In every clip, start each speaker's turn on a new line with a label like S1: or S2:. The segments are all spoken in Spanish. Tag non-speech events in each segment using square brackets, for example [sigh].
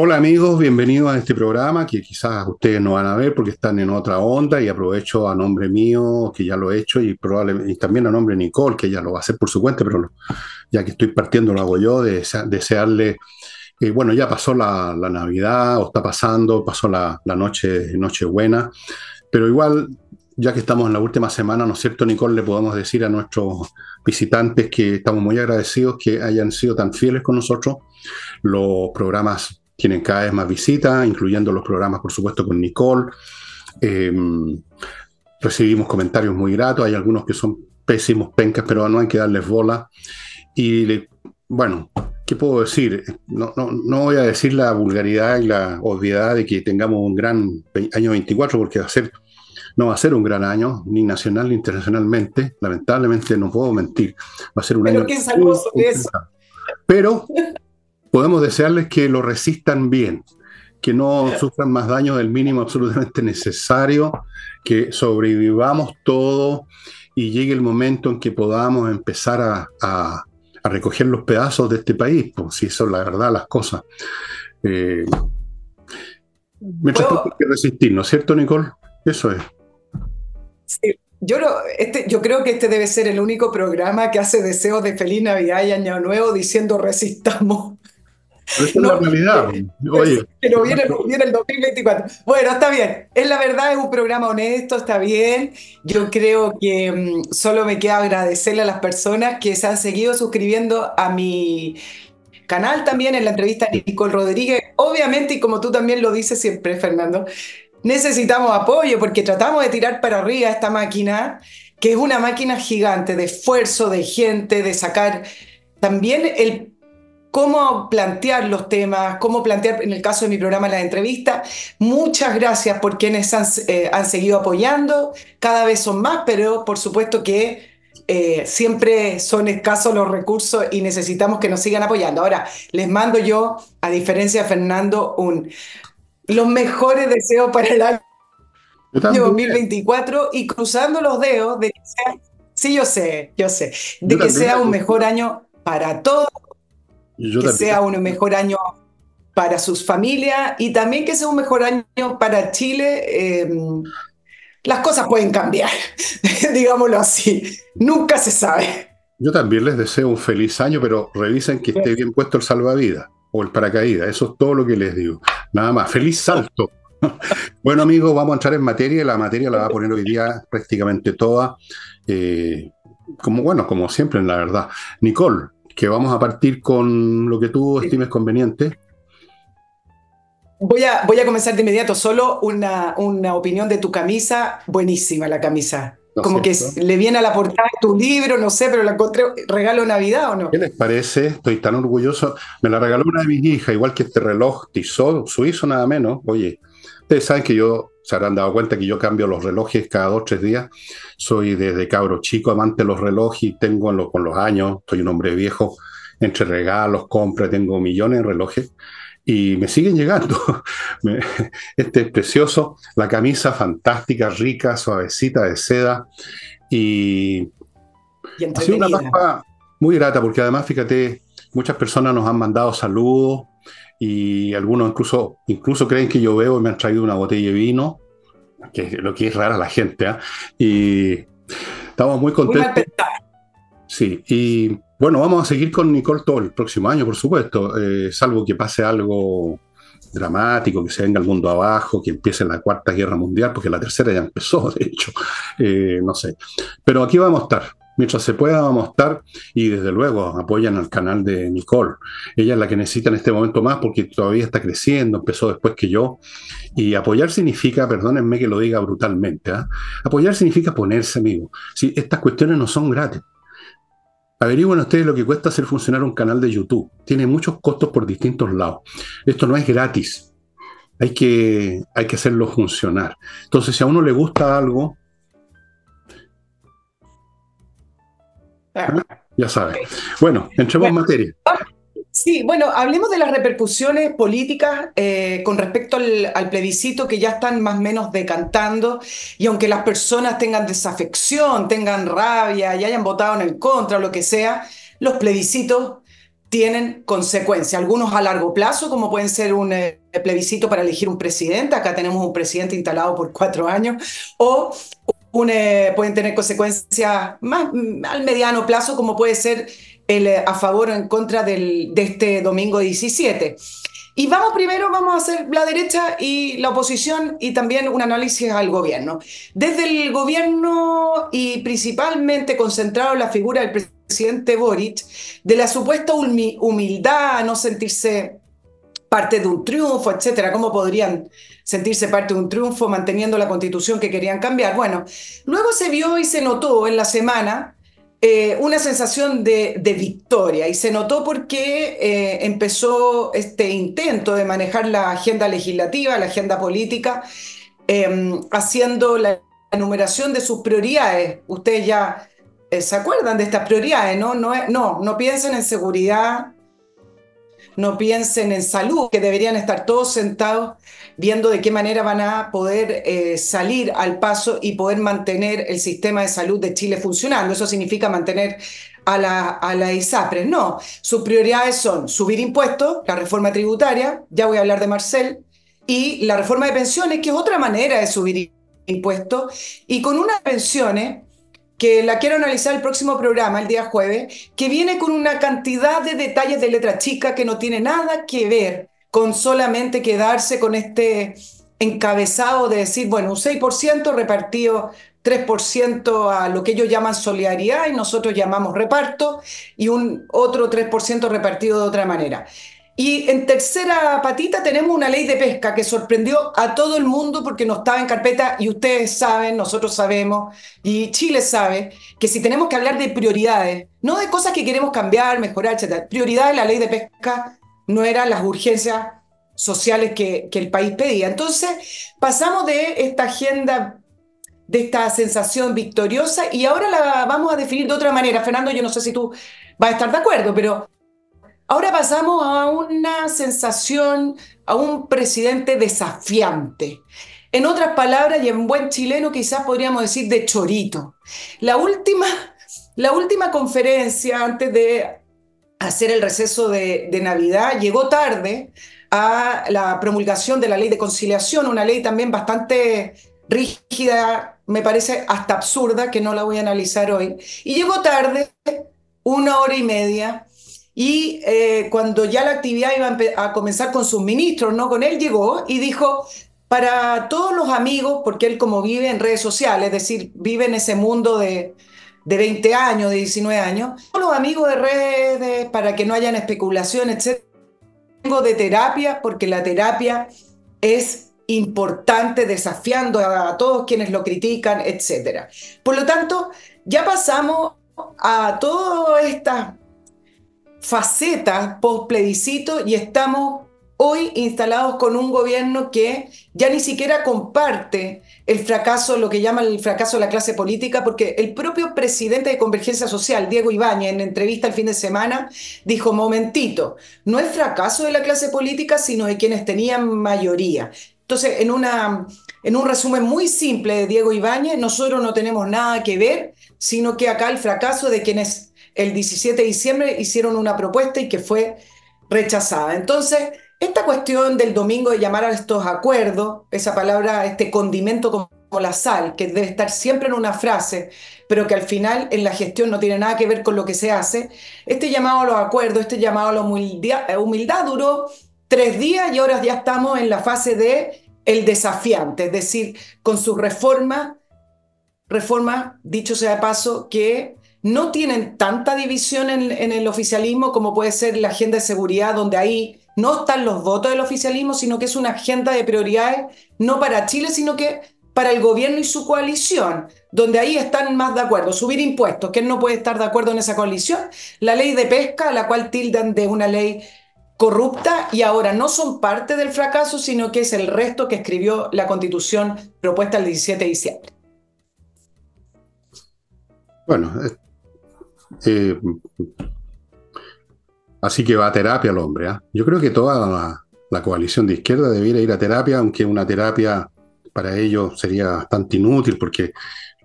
S1: Hola amigos, bienvenidos a este programa que quizás ustedes no van a ver porque están en otra onda y aprovecho a nombre mío, que ya lo he hecho, y, probablemente, también a nombre de Nicole, que ya lo va a hacer por su cuenta, pero ya que estoy partiendo lo hago yo, de desearle, eh, bueno, ya pasó la, Navidad o está pasando, pasó la, la noche, noche buena, pero igual, ya que estamos en la última semana, ¿no es cierto, Nicole? Le podemos decir a nuestros visitantes que estamos muy agradecidos que hayan sido tan fieles con nosotros. Los programas tienen cada vez más visitas, incluyendo los programas, por supuesto, con Nicole. Eh, recibimos comentarios muy gratos, hay algunos que son pésimos, pencas, pero no hay que darles bola. Y bueno, ¿qué puedo decir? No, no, voy a decir la vulgaridad y la obviedad de que tengamos un gran año 24, porque va a ser, no va a ser un gran año, ni nacional ni internacionalmente. Lamentablemente no puedo mentir. Va a ser un
S2: pero
S1: año.
S2: Qué.
S1: Pero podemos desearles que lo resistan bien, que no sufran más daño del mínimo absolutamente necesario, que sobrevivamos todo y llegue el momento en que podamos empezar a, recoger los pedazos de este país, pues si eso es la verdad las cosas. Eh, mientras tanto hay que resistir, ¿no es cierto, Nicole? Eso es.
S2: Sí. Yo, este, yo creo que este debe ser el único programa que hace deseos de feliz Navidad y Año Nuevo diciendo resistamos.
S1: Pero es la realidad. Oye.
S2: Pero viene, viene, el 2024. Bueno, está bien. Es la verdad, es un programa honesto, está bien. Yo creo que mm, solo me queda agradecerle a las personas que se han seguido suscribiendo a mi canal también en la entrevista a Nicole Rodríguez. Obviamente, y como tú también lo dices siempre, Fernando, necesitamos apoyo porque tratamos de tirar para arriba esta máquina, que es una máquina gigante de esfuerzo, de gente, de sacar también el cómo plantear los temas, cómo plantear, en el caso de mi programa, la entrevista. Muchas gracias por quienes han, eh, han seguido apoyando, cada vez son más, pero por supuesto que eh, siempre son escasos los recursos y necesitamos que nos sigan apoyando. Ahora, les mando yo, a diferencia de Fernando, un, los mejores deseos para el año 2024 y cruzando los dedos de que sea, sí, yo sé, yo sé, de que sea un mejor año para todos que sea un mejor año para sus familias y también que sea un mejor año para Chile. Em, las cosas pueden cambiar, [laughs] digámoslo así. Nunca se sabe.
S1: Yo también les deseo un feliz año, pero revisen que esté bien puesto el salvavidas o el paracaídas. Eso es todo lo que les digo. Nada más. Feliz salto. [laughs] bueno, amigos, vamos a entrar en materia. La materia la va a poner hoy día prácticamente toda. Eh, como bueno, como siempre, en la verdad. Nicole, que vamos a partir con lo que tú estimes conveniente.
S2: Voy a, voy a comenzar de inmediato, solo una, una opinión de tu camisa, buenísima la camisa. Como que le viene a la portada de tu libro, no sé, pero la encontré regalo Navidad o no.
S1: ¿Qué les parece? Estoy tan orgulloso. Me la regaló una de mis hijas, igual que este reloj Tissot, suizo nada menos. Oye, ustedes saben que yo se habrán dado cuenta que yo cambio los relojes cada dos tres días. Soy desde cabro chico amante de los relojes y tengo con los años, soy un hombre viejo, entre regalos, compras, tengo millones de relojes y me siguen llegando. [laughs] este es precioso, la camisa fantástica, rica, suavecita de seda y, ha sido una pasta muy grata porque además, fíjate, muchas personas nos han mandado saludos y algunos incluso, incluso creen que yo veo y me han traído una botella de vino, que lo que es rara la gente, ¿ah? y estamos muy contentos. sí, y bueno, vamos a seguir con Nicole todo el próximo año, por supuesto, eh, salvo que pase algo dramático, que se venga el mundo abajo, que empiece la cuarta guerra mundial, porque la tercera ya empezó, [laughs] de hecho, eh, no sé. Pero aquí vamos a estar, mientras se pueda vamos a estar y desde luego apoyan al canal de Nicole. Ella es la que necesita en este momento más porque todavía está creciendo, empezó después que yo. Y apoyar significa, perdónenme que lo diga brutalmente, ¿ah? apoyar significa ponerse amigo. Si estas cuestiones no son gratis. Averigüen ustedes lo que cuesta hacer funcionar un canal de YouTube. Tiene muchos costos por distintos lados. Esto no es gratis. Hay que, hay que hacerlo funcionar. Entonces, si a uno le gusta algo, Ya sabes. Bueno, entremos en materia.
S2: Sí, bueno, hablemos de las repercusiones políticas eh, con respecto al, plebiscito que ya están más o menos decantando y aunque las personas tengan desafección, tengan rabia y hayan votado en el contra o lo que sea, los plebiscitos tienen consecuencias, algunos a largo plazo, como pueden ser un eh, plebiscito para elegir un presidente, acá tenemos un presidente instalado por cuatro años, o pueden tener consecuencias más mm, al mediano plazo, como puede ser el eh, a favor o en contra del, de este domingo 17. Y vamos primero, vamos a hacer la derecha y la oposición y también un análisis al gobierno. Desde el gobierno y principalmente concentrado en la figura del presidente Boric, de la supuesta humildad, no sentirse parte de un triunfo, etcétera, ¿cómo podrían sentirse parte de un triunfo manteniendo la constitución que querían cambiar? Bueno, luego se vio y se notó en la semana eh, una sensación de, victoria y se notó porque eh, empezó este intento de manejar la agenda legislativa, la agenda política, em, haciendo la enumeración de sus prioridades. Ustedes ya eh, se acuerdan de estas prioridades, ¿no? No, no, no piensen en seguridad, no piensen en salud, que deberían estar todos sentados viendo de qué manera van a poder eh, salir al paso y poder mantener el sistema de salud de Chile funcionando. Eso significa mantener a la, a la ISAPRE. No, sus prioridades son subir impuestos, la reforma tributaria, ya voy a hablar de Marcel, y la reforma de pensiones, que es otra manera de subir impuestos, y con unas pensiones que la quiero analizar el próximo programa, el día jueves, que viene con una cantidad de detalles de letra chica que no tiene nada que ver con solamente quedarse con este encabezado de decir, bueno, un 6% repartido 3% a lo que ellos llaman solidaridad y nosotros llamamos reparto y un otro 3% repartido de otra manera. Y en tercera patita tenemos una ley de pesca que sorprendió a todo el mundo porque no estaba en carpeta y ustedes saben, nosotros sabemos y Chile sabe que si tenemos que hablar de prioridades, no de cosas que queremos cambiar, mejorar, etc. Prioridades, la ley de pesca no eran las urgencias sociales que, que el país pedía. Entonces pasamos de esta agenda de esta sensación victoriosa y ahora la vamos a definir de otra manera. Fernando, yo no sé si tú vas a estar de acuerdo, pero Ahora pasamos a una sensación, a un presidente desafiante. En otras palabras, y en buen chileno quizás podríamos decir de chorito. La última, la última conferencia antes de hacer el receso de, de Navidad llegó tarde a la promulgación de la ley de conciliación, una ley también bastante rígida, me parece hasta absurda, que no la voy a analizar hoy. Y llegó tarde, una hora y media, y eh, cuando ya la actividad iba a, comenzar con sus ministros, ¿no? Con él llegó y dijo, para todos los amigos, porque él como vive en redes sociales, es decir, vive en ese mundo de, de 20 años, de 19 años, todos los amigos de redes, para que no hayan especulaciones, etc. Tengo de terapia, porque la terapia es importante, desafiando a, a todos quienes lo critican, etc. Por lo tanto, ya pasamos a todas estas facetas post plebiscito y estamos hoy instalados con un gobierno que ya ni siquiera comparte el fracaso, lo que llaman el fracaso de la clase política, porque el propio presidente de Convergencia Social, Diego Ibañez, en entrevista el fin de semana, dijo, momentito, no es fracaso de la clase política, sino de quienes tenían mayoría. Entonces, en, una, en un resumen muy simple de Diego Ibáñez, nosotros no tenemos nada que ver, sino que acá el fracaso de quienes el 17 de diciembre hicieron una propuesta y que fue rechazada. Entonces, esta cuestión del domingo de llamar a estos acuerdos, esa palabra, este condimento como la sal, que debe estar siempre en una frase, pero que al final en la gestión no tiene nada que ver con lo que se hace, este llamado a los acuerdos, este llamado a la humildad, humildad duró tres días y ahora ya estamos en la fase de el desafiante, es decir, con su reforma, reforma, dicho sea de paso, que no tienen tanta división en, el oficialismo como puede ser la agenda de seguridad, donde ahí no están los votos del oficialismo, sino que es una agenda de prioridades no para Chile, sino que para el gobierno y su coalición, donde ahí están más de acuerdo. Subir impuestos, ¿quién no puede estar de acuerdo en esa coalición? La ley de pesca, la cual tildan de una ley corrupta y ahora no son parte del fracaso, sino que es el resto que escribió la constitución propuesta el 17 de diciembre.
S1: Bueno, eh, así que va a terapia el hombre. ¿ah? Yo creo que toda la, coalición de izquierda debiera ir a terapia, aunque una terapia para ellos sería bastante inútil porque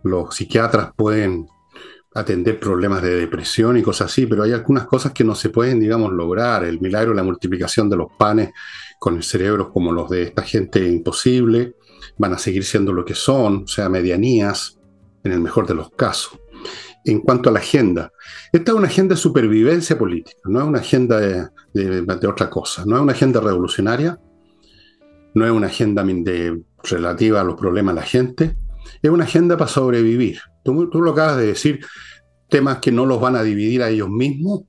S1: los psiquiatras pueden atender problemas de depresión y cosas así, pero hay algunas cosas que no se pueden, digamos, lograr. El milagro de la multiplicación de los panes con el cerebro como los de esta gente imposible, van a seguir siendo lo que son, o sea, medianías, en el mejor de los casos. En cuanto a la agenda, esta es una agenda de supervivencia política, no es una agenda de, otra cosa, no es una agenda revolucionaria, no es una agenda de, relativa a los problemas de la gente, es una agenda para sobrevivir. Tú, tú, lo acabas de decir, temas que no los van a dividir a ellos mismos.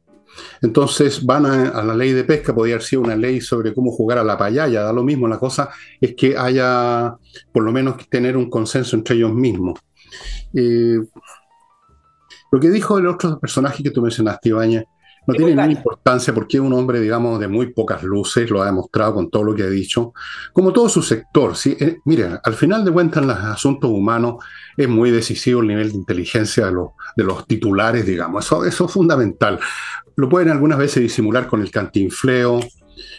S1: Entonces van a, la ley de pesca, podría haber sido una ley sobre cómo jugar a la payaya, da lo mismo, la cosa es que haya por lo menos tener un consenso entre ellos mismos. Eh, lo que dijo el otro personaje que tú mencionaste, Ibañez, no tiene ninguna importancia porque es un hombre, digamos, de muy pocas luces, lo ha demostrado con todo lo que ha dicho, como todo su sector. ¿sí? Eh, mira, al final de cuentas, en los asuntos humanos es muy decisivo el nivel de inteligencia de los, de los titulares, digamos. Eso, eso es fundamental. Lo pueden algunas veces disimular con el cantinfleo,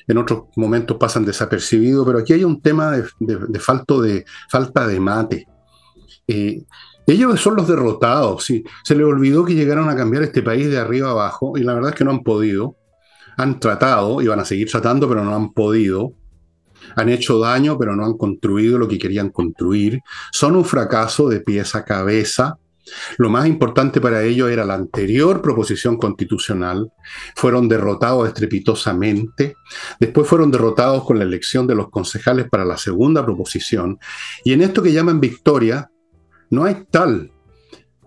S1: en otros momentos pasan desapercibidos, pero aquí hay un tema de, de, falto de falta de mate. Eh, ellos son los derrotados. Se les olvidó que llegaron a cambiar este país de arriba abajo y la verdad es que no han podido. Han tratado y van a seguir tratando, pero no han podido. Han hecho daño, pero no han construido lo que querían construir. Son un fracaso de pies a cabeza. Lo más importante para ellos era la anterior proposición constitucional. Fueron derrotados estrepitosamente. Después fueron derrotados con la elección de los concejales para la segunda proposición. Y en esto que llaman victoria, no hay tal.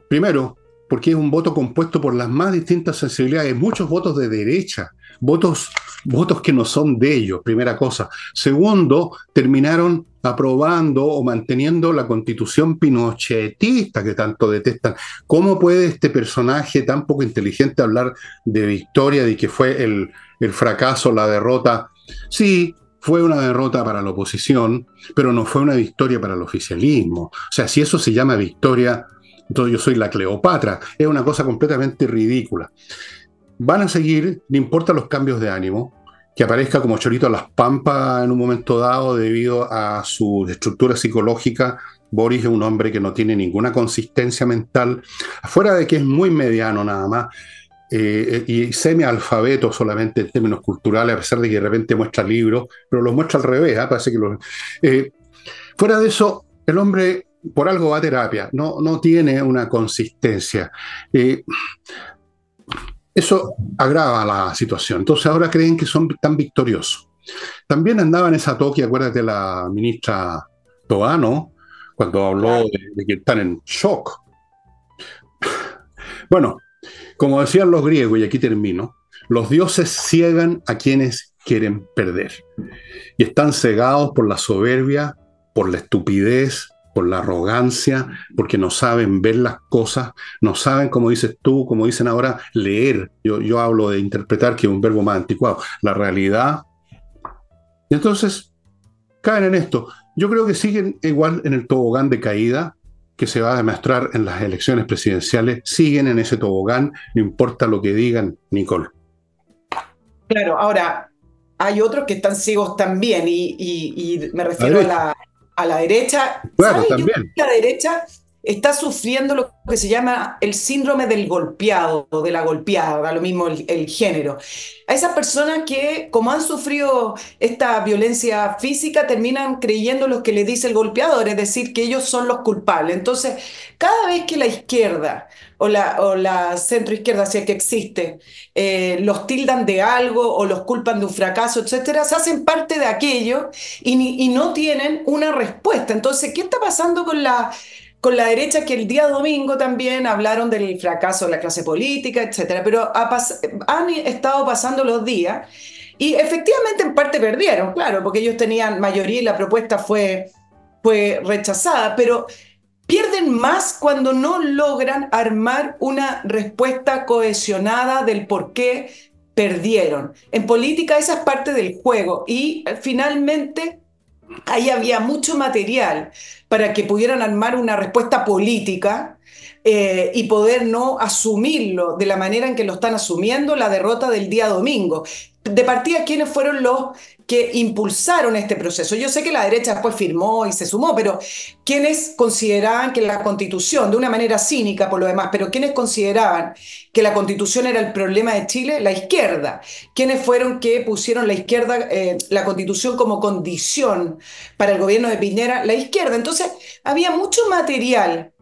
S1: Primero, porque es un voto compuesto por las más distintas sensibilidades, muchos votos de derecha, votos, votos que no son de ellos, primera cosa. Segundo, terminaron aprobando o manteniendo la constitución pinochetista que tanto detestan. ¿Cómo puede este personaje tan poco inteligente hablar de victoria, de que fue el, el fracaso, la derrota? Sí, fue una derrota para la oposición, pero no fue una victoria para el oficialismo. O sea, si eso se llama victoria, entonces yo soy la Cleopatra. Es una cosa completamente ridícula. Van a seguir, no importa los cambios de ánimo, que aparezca como chorito a las pampas en un momento dado debido a su estructura psicológica. Boris es un hombre que no tiene ninguna consistencia mental, afuera de que es muy mediano nada más, eh, y semi-alfabeto solamente en términos culturales, a pesar de que de repente muestra libros, pero los muestra al revés, ¿ah? parece que eh, fuera de eso, el hombre por algo va a terapia, no, no tiene una consistencia. Eh, eso agrava la situación. Entonces ahora creen que son tan victoriosos. También andaba en esa toque, acuérdate, la ministra Toano, cuando habló de que están en shock. Bueno, como decían los griegos, y aquí termino, los dioses ciegan a quienes quieren perder. Y están cegados por la soberbia, por la estupidez, por la arrogancia, porque no saben ver las cosas, no saben, como dices tú, como dicen ahora, leer. Yo, hablo de interpretar, que es un verbo más anticuado, la realidad. Y entonces caen en esto. Yo creo que siguen igual en el tobogán de caída, que se va a demostrar en las elecciones presidenciales siguen en ese tobogán, no importa lo que digan, Nicole.
S2: Claro, ahora hay otros que están ciegos también, y, me refiero a la, a la, derecha.
S1: Bueno, también.
S2: La derecha está sufriendo lo que se llama el síndrome del golpeado de la golpeada, da lo mismo el, género. A esas personas que, como han sufrido esta violencia física, terminan creyendo lo que le dice el golpeador, es decir, que ellos son los culpables. Entonces, cada vez que la izquierda o la, o la centroizquierda, si es que existe, eh, los tildan de algo o los culpan de un fracaso, etcétera, se hacen parte de aquello y no tienen una respuesta. Entonces, ¿qué está pasando con la con la derecha que el día domingo también hablaron del fracaso de la clase política, etcétera, pero han estado pasando los días y efectivamente en parte perdieron, claro, porque ellos tenían mayoría y la propuesta fue, fue rechazada, pero pierden más cuando no logran armar una respuesta cohesionada del por qué perdieron. En política esa es parte del juego y eh, finalmente ahí había mucho material para que pudieran armar una respuesta política eh, y poder no asumirlo de la manera en que lo están asumiendo la derrota del día domingo. De partida, ¿quiénes fueron los que impulsaron este proceso? Yo sé que la derecha después firmó y se sumó, pero ¿quiénes consideraban que la constitución, de una manera cínica por lo demás, pero ¿quiénes consideraban que la constitución era el problema de Chile? La izquierda. ¿Quiénes fueron que pusieron la izquierda, eh, la constitución como condición para el gobierno de Piñera? La izquierda. Entonces, había mucho material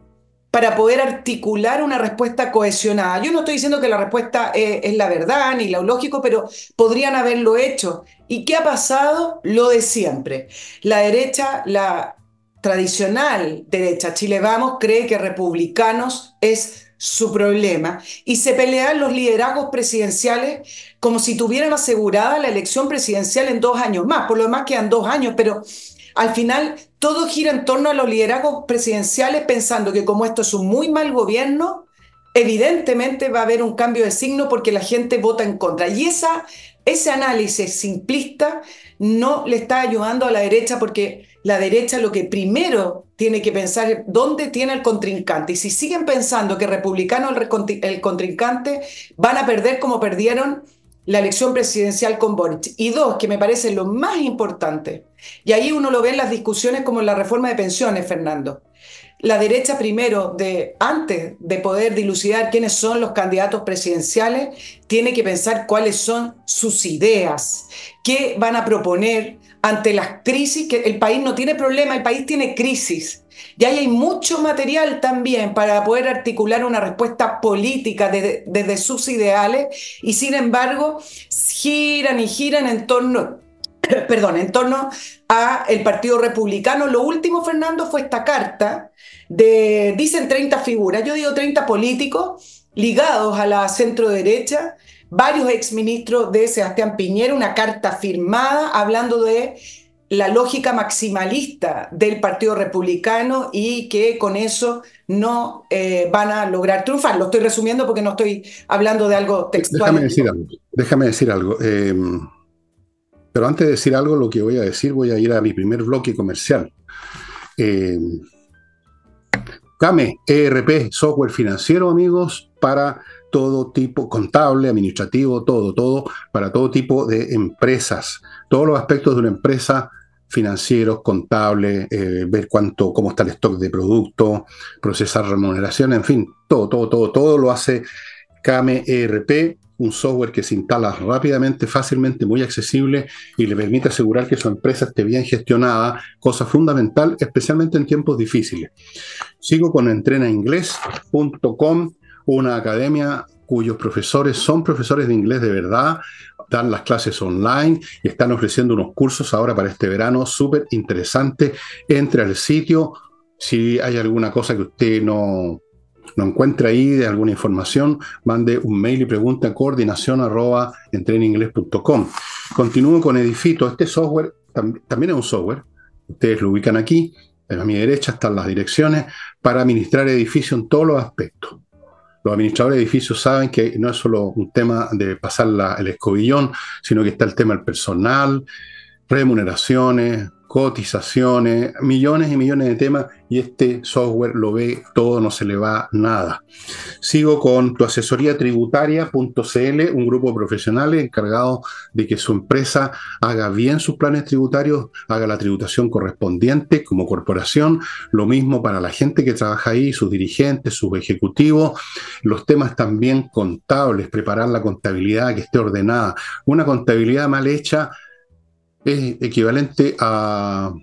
S2: para poder articular una respuesta cohesionada. Yo no estoy diciendo que la respuesta eh, es, la verdad ni lo lógico, pero podrían haberlo hecho. ¿Y qué ha pasado? Lo de siempre. La derecha, la tradicional derecha, Chile Vamos, cree que republicanos es su problema y se pelean los liderazgos presidenciales como si tuvieran asegurada la elección presidencial en dos años más. Por lo demás quedan dos años, pero al final todo gira en torno a los liderazgos presidenciales pensando que como esto es un muy mal gobierno, evidentemente va a haber un cambio de signo porque la gente vota en contra. Y esa, ese análisis simplista no le está ayudando a la derecha porque la derecha lo que primero tiene que pensar es dónde tiene el contrincante. Y si siguen pensando que republicano el contrincante, van a perder como perdieron la elección presidencial con Boric. Y dos, que me parece lo más importante, y ahí uno lo ve en las discusiones como en la reforma de pensiones, Fernando. La derecha primero, de, antes de poder dilucidar quiénes son los candidatos presidenciales, tiene que pensar cuáles son sus ideas, qué van a proponer ante las crisis, que el país no tiene problema, el país tiene crisis. Y ahí hay mucho material también para poder articular una respuesta política desde, sus ideales y sin embargo giran y giran en torno, [coughs] perdón, en torno a el Partido Republicano. Lo último, Fernando, fue esta carta de, dicen 30 figuras, yo digo 30 políticos ligados a la centro derecha, varios exministros de Sebastián Piñera, una carta firmada hablando de la lógica maximalista del Partido Republicano y que con eso no eh, van a lograr triunfar. Lo estoy resumiendo porque no estoy hablando de algo textual.
S1: Déjame decir algo. Déjame decir algo. Em, pero antes de decir algo, lo que voy a decir, voy a ir a mi primer bloque comercial. Eh, CAME, ERP, software financiero, amigos, para todo tipo, contable, administrativo, todo, todo, para todo tipo de empresas. Todos los aspectos de una empresa financieros, contables, eh, ver cuánto, cómo está el stock de producto, procesar remuneración, en fin, todo, todo, todo, todo lo hace Kame ERP, un software que se instala rápidamente, fácilmente, muy accesible y le permite asegurar que su empresa esté bien gestionada, cosa fundamental, especialmente en tiempos difíciles. Sigo con entrenainglés.com, una academia cuyos profesores son profesores de inglés de verdad, dan las clases online y están ofreciendo unos cursos ahora para este verano súper interesantes. Entre al sitio, si hay alguna cosa que usted no, no encuentra ahí de alguna información, mande un mail y pregunte a coordinación arroba Continúo con Edifito. Este software también es un software. Ustedes lo ubican aquí. A mi derecha están las direcciones para administrar edificios en todos los aspectos los administradores de edificios saben que no es solo un tema de pasar el escobillón, sino que está el tema del personal, remuneraciones, cotizaciones, millones y millones de temas y este software lo ve todo, no se le va nada. Sigo con tu asesoría tributaria.cl, un grupo de profesionales encargado de que su empresa haga bien sus planes tributarios, haga la tributación correspondiente como corporación, lo mismo para la gente que trabaja ahí, sus dirigentes, sus ejecutivos, los temas también contables, preparar la contabilidad que esté ordenada. Una contabilidad mal hecha es equivalente a,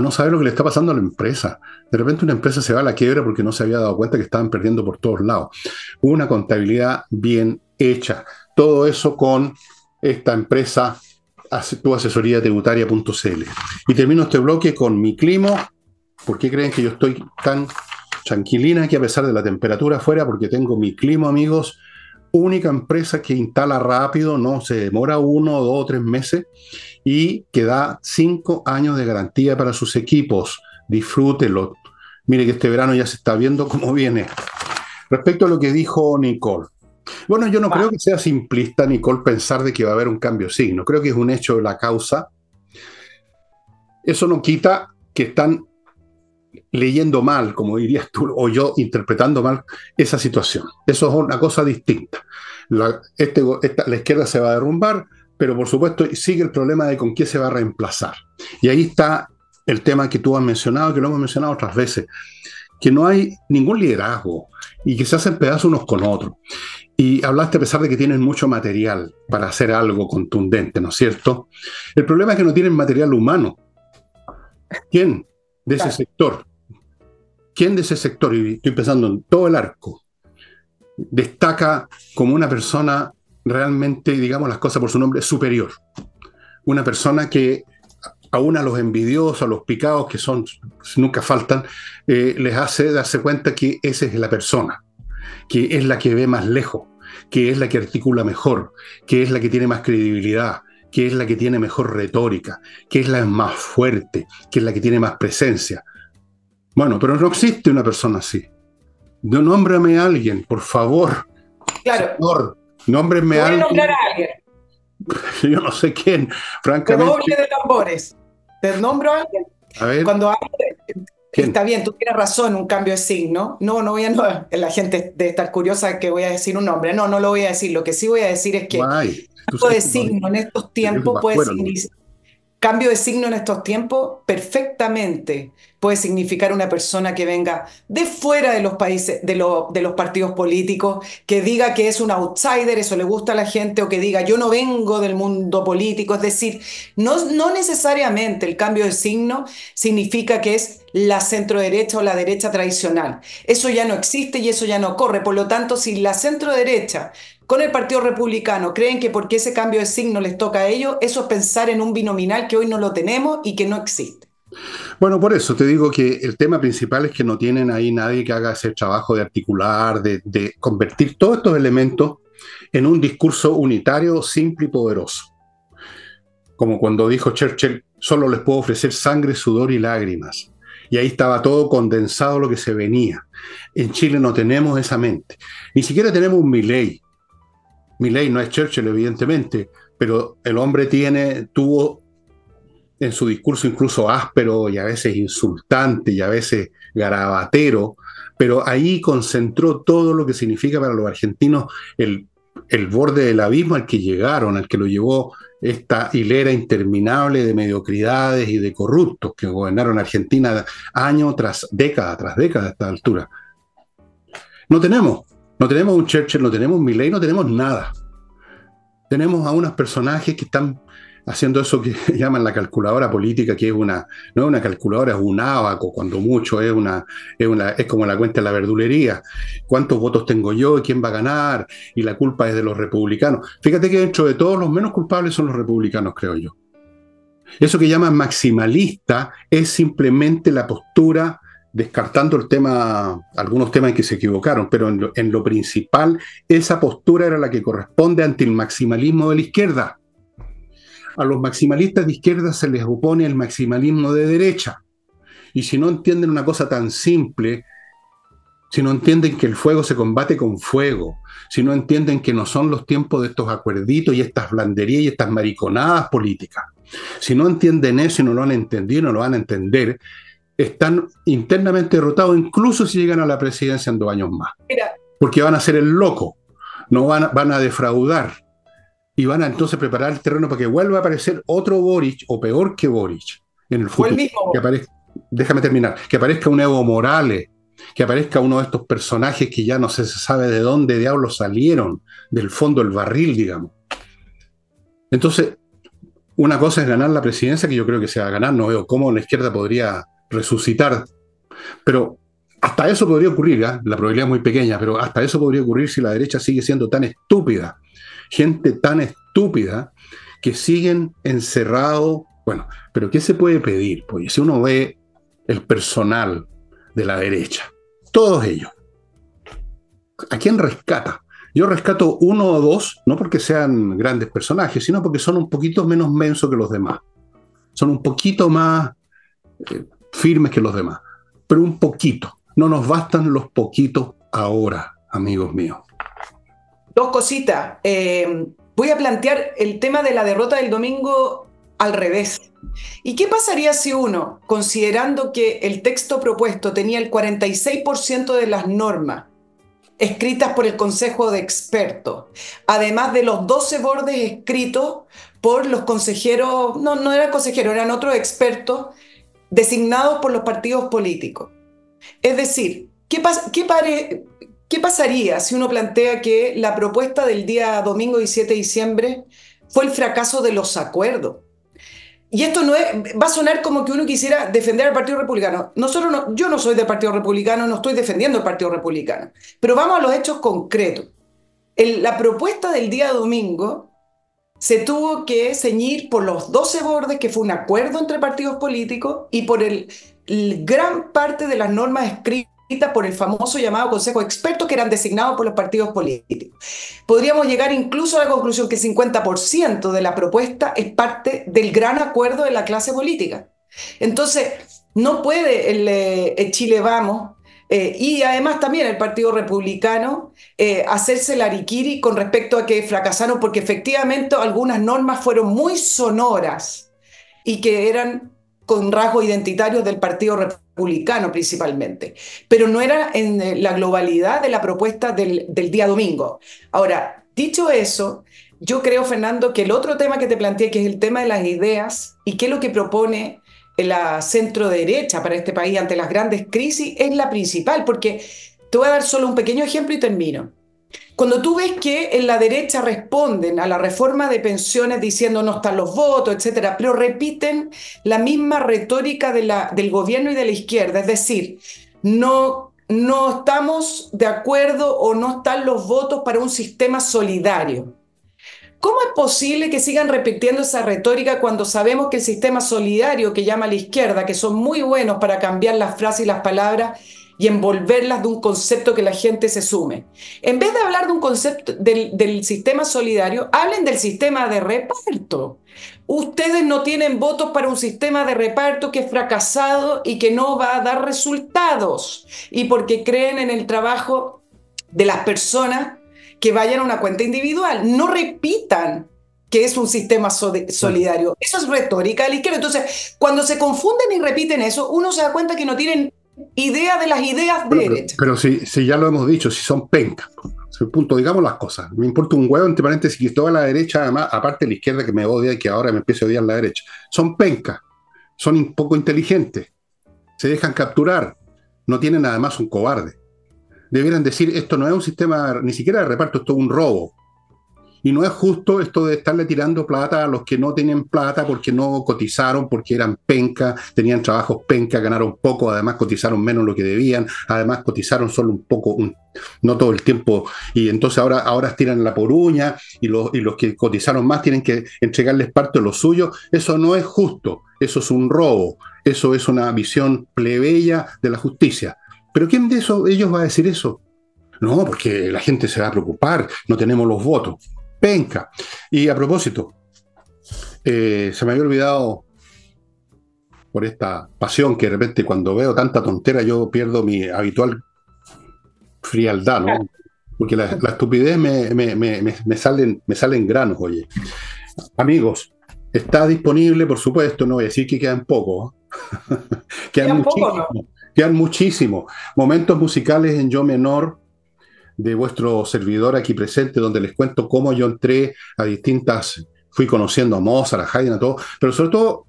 S1: no saber lo que le está pasando a la empresa. De repente una empresa se va a la quiebra porque no se había dado cuenta que estaban perdiendo por todos lados. Una contabilidad bien hecha. Todo eso con esta empresa, tu asesoría tributaria.cl. Y termino este bloque con mi clima. ¿Por qué creen que yo estoy tan tranquilina aquí a pesar de la temperatura afuera? Porque tengo mi clima, amigos. Única empresa que instala rápido, no se demora uno, dos o tres meses y que da cinco años de garantía para sus equipos. Disfrútelo. Mire que este verano ya se está viendo cómo viene. Respecto a lo que dijo Nicole. Bueno, yo no creo que sea simplista, Nicole, pensar de que va a haber un cambio signo. Creo que es un hecho de la causa. Eso no quita que están leyendo mal, como dirías tú, o yo interpretando mal esa situación. Eso es una cosa distinta. La, este, la izquierda se va a derrumbar, pero por supuesto sigue el problema de con qué se va a reemplazar. Y ahí está el tema que tú has mencionado, que lo hemos mencionado otras veces, que no hay ningún liderazgo y que se hacen pedazos unos con otros. Y hablaste a pesar de que tienen mucho material para hacer algo contundente, ¿no es cierto? El problema es que no tienen material humano. ¿Quién de ese sector? ¿Quién de ese sector, y estoy pensando en todo el arco, destaca como una persona realmente, digamos las cosas por su nombre, superior? Una persona que aún a los envidiosos, a los picados, que son nunca faltan, eh, les hace darse cuenta que esa es la persona, que es la que ve más lejos, que es la que articula mejor, que es la que tiene más credibilidad, que es la que tiene mejor retórica, que es la más fuerte, que es la que tiene más presencia. Bueno, pero no existe una persona así. No, nómbrame a alguien, por favor.
S2: Claro.
S1: Señor, a alguien.
S2: nombrar a alguien. [laughs]
S1: Yo no sé quién, francamente.
S2: Doble de tambores. ¿Te nombro a alguien?
S1: A ver.
S2: Cuando Está bien, tú tienes razón, un cambio de signo. No, no voy a. No, la gente debe estar curiosa que voy a decir un nombre. No, no lo voy a decir. Lo que sí voy a decir es que cambio de signo en estos tiempos puede significar. Cambio de signo en estos tiempos perfectamente puede significar una persona que venga de fuera de los países, de, lo- de los partidos políticos, que diga que es un outsider, eso le gusta a la gente, o que diga yo no vengo del mundo político. Es decir, no, no necesariamente el cambio de signo significa que es la centro derecha o la derecha tradicional. Eso ya no existe y eso ya no corre. Por lo tanto, si la centro derecha con el Partido Republicano creen que porque ese cambio de signo les toca a ellos, eso es pensar en un binominal que hoy no lo tenemos y que no existe.
S1: Bueno, por eso te digo que el tema principal es que no tienen ahí nadie que haga ese trabajo de articular, de, convertir todos estos elementos en un discurso unitario, simple y poderoso. Como cuando dijo Churchill, solo les puedo ofrecer sangre, sudor y lágrimas. Y ahí estaba todo condensado lo que se venía. En Chile no tenemos esa mente. Ni siquiera tenemos un Milley. Milley no es Churchill, evidentemente, pero el hombre tiene, tuvo en su discurso incluso áspero y a veces insultante y a veces garabatero, pero ahí concentró todo lo que significa para los argentinos el, el borde del abismo al que llegaron, al que lo llevó esta hilera interminable de mediocridades y de corruptos que gobernaron Argentina año tras década tras década a esta altura. No tenemos, no tenemos un Churchill, no tenemos un Milley, no tenemos nada. Tenemos a unos personajes que están haciendo eso que [laughs] llaman la calculadora política, que es una, no es una calculadora, es un ábaco, cuando mucho, es una, es una, es como la cuenta de la verdulería. ¿Cuántos votos tengo yo y quién va a ganar? Y la culpa es de los republicanos. Fíjate que dentro de todos los menos culpables son los republicanos, creo yo. Eso que llaman maximalista es simplemente la postura, descartando el tema, algunos temas en que se equivocaron, pero en lo, principal, esa postura era la que corresponde ante el maximalismo de la izquierda a los maximalistas de izquierda se les opone el maximalismo de derecha. Y si no entienden una cosa tan simple, si no entienden que el fuego se combate con fuego, si no entienden que no son los tiempos de estos acuerditos y estas blanderías y estas mariconadas políticas, si no entienden eso y no lo han entendido, no lo van a entender, están internamente derrotados, incluso si llegan a la presidencia en dos años más.
S2: Mira,
S1: Porque van a ser el loco, no van, a- van a defraudar y van a entonces preparar el terreno para que vuelva a aparecer otro Boric o peor que Boric en el futuro.
S2: el mismo.
S1: Que aparezca, déjame terminar, que aparezca un Evo Morales, que aparezca uno de estos personajes que ya no se sabe de dónde diablos salieron, del fondo del barril, digamos. Entonces, una cosa es ganar la presidencia, que yo creo que se va a ganar, no veo cómo la izquierda podría resucitar, pero hasta eso podría ocurrir, ¿ah? la probabilidad es muy pequeña, pero hasta eso podría ocurrir si la derecha sigue siendo tan estúpida, gente tan estúpida que siguen encerrados. Bueno, pero ¿qué se puede pedir? Pues si uno ve el personal de la derecha, todos ellos, ¿a quién rescata? Yo rescato uno o dos, no porque sean grandes personajes, sino porque son un poquito menos mensos que los demás. Son un poquito más eh, firmes que los demás, pero un poquito. No nos bastan los poquitos ahora, amigos míos.
S2: Dos cositas. Eh, voy a plantear el tema de la derrota del domingo al revés. ¿Y qué pasaría si uno, considerando que el texto propuesto tenía el 46% de las normas escritas por el Consejo de Expertos, además de los 12 bordes escritos por los consejeros, no, no eran consejeros, eran otros expertos designados por los partidos políticos. Es decir, ¿qué, qué, ¿qué pasaría si uno plantea que la propuesta del día domingo 17 de diciembre fue el fracaso de los acuerdos? Y esto no va a sonar como que uno quisiera defender al Partido Republicano. No, yo no soy del Partido Republicano, no estoy defendiendo al Partido Republicano. Pero vamos a los hechos concretos. la propuesta del día domingo se tuvo que ceñir por los 12 bordes, que fue un acuerdo entre partidos políticos, y por el, gran parte de las normas escritas por el famoso llamado Consejo de Expertos que eran designados por los partidos políticos. Podríamos llegar incluso a la conclusión que el 50% de la propuesta es parte del gran acuerdo de la clase política. Entonces, no puede el, eh, Chile Vamos eh, y además también el Partido Republicano eh, hacerse la ariquiri con respecto a que fracasaron porque efectivamente algunas normas fueron muy sonoras y que eran con rasgos identitarios del Partido Republicano principalmente, pero no era en eh, la globalidad de la propuesta del, día domingo. Ahora, dicho eso, yo creo, Fernando, que el otro tema que te planteé, que es el tema de las ideas y qué es lo que propone la centro derecha para este país ante las grandes crisis, es la principal, porque te voy a dar solo un pequeño ejemplo y termino. Cuando tú ves que en la derecha responden a la reforma de pensiones diciendo no están los votos, etcétera, pero repiten la misma retórica del gobierno y de la izquierda, es decir, no, no estamos de acuerdo o no están los votos para un sistema solidario. ¿Cómo es posible que sigan repitiendo esa retórica cuando sabemos que el sistema solidario que llama la izquierda, que son muy buenos para cambiar las frases y las palabras, y envolverlas de un concepto que la gente se sume. En vez de hablar de un concepto del, sistema solidario, hablen del sistema de reparto. Ustedes no tienen votos para un sistema de reparto que es fracasado y que no va a dar resultados. Y porque creen en el trabajo de las personas que vayan a una cuenta individual. No repitan que es un sistema solidario. Eso es retórica de la izquierda. Entonces, cuando se confunden y repiten eso, uno se da cuenta que no tienen idea de las ideas de derecha.
S1: Pero, si, si, ya lo hemos dicho, si son pencas, punto, digamos las cosas. Me importa un huevo, entre paréntesis, que toda la derecha, además, aparte de la izquierda que me odia y que ahora me empieza a odiar la derecha, son pencas, son un poco inteligentes, se dejan capturar, no tienen además un cobarde. Debieran decir, esto no es un sistema ni siquiera de reparto, esto es un robo. Y no es justo esto de estarle tirando plata a los que no tienen plata porque no cotizaron, porque eran penca, tenían trabajos penca, ganaron poco, además cotizaron menos lo que debían, además cotizaron solo un poco, no todo el tiempo, y entonces ahora, ahora tiran la poruña y los, y los que cotizaron más tienen que entregarles parte de lo suyo. Eso no es justo, eso es un robo, eso es una visión plebeya de la justicia. Pero ¿quién de eso, ellos va a decir eso? No, porque la gente se va a preocupar, no tenemos los votos penca. Y a propósito, eh, se me había olvidado por esta pasión que de repente cuando veo tanta tontera yo pierdo mi habitual frialdad, ¿no? Porque la, estupidez me, me, me, me, salen, me salen granos, oye. Amigos, está disponible, por supuesto, no voy a decir que quedan poco. [laughs] quedan, muchísimo, quedan muchísimo. Momentos musicales en yo menor de vuestro servidor aquí presente, donde les cuento cómo yo entré a distintas, fui conociendo a Mozart, a Haydn, a todo, pero sobre todo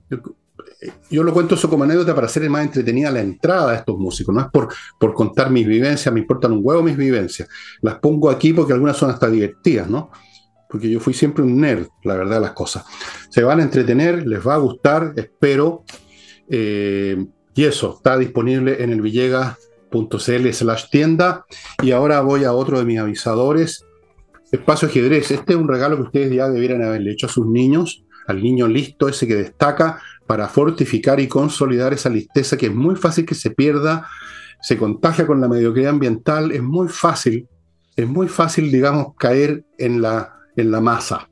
S1: yo lo cuento eso como anécdota para hacer más entretenida la entrada a estos músicos. No es por, por contar mis vivencias, me importan un huevo mis vivencias. Las pongo aquí porque algunas son hasta divertidas, ¿no? Porque yo fui siempre un nerd, la verdad de las cosas. Se van a entretener, les va a gustar, espero. Eh, y eso, está disponible en el Villegas .cl slash tienda. Y ahora voy a otro de mis avisadores. Espacio ajedrez este es un regalo que ustedes ya debieran haberle hecho a sus niños al niño listo ese que destaca para fortificar y consolidar esa listeza que es muy fácil que se pierda se contagia con la mediocridad ambiental es muy fácil es muy fácil digamos caer en la, en la masa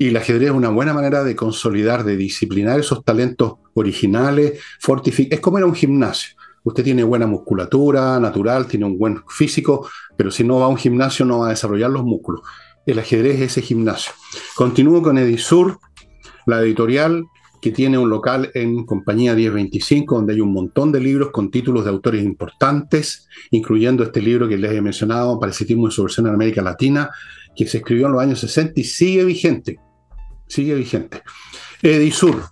S1: y el ajedrez es una buena manera de consolidar, de disciplinar esos talentos originales, fortificar. Es como era un gimnasio usted tiene buena musculatura natural, tiene un buen físico, pero si no va a un gimnasio no va a desarrollar los músculos. El ajedrez es ese gimnasio. Continúo con Edisur, la editorial, que tiene un local en Compañía 1025, donde hay un montón de libros con títulos de autores importantes, incluyendo este libro que les he mencionado, Parasitismo y su versión en América Latina, que se escribió en los años 60 y sigue vigente. Sigue vigente. Edisur.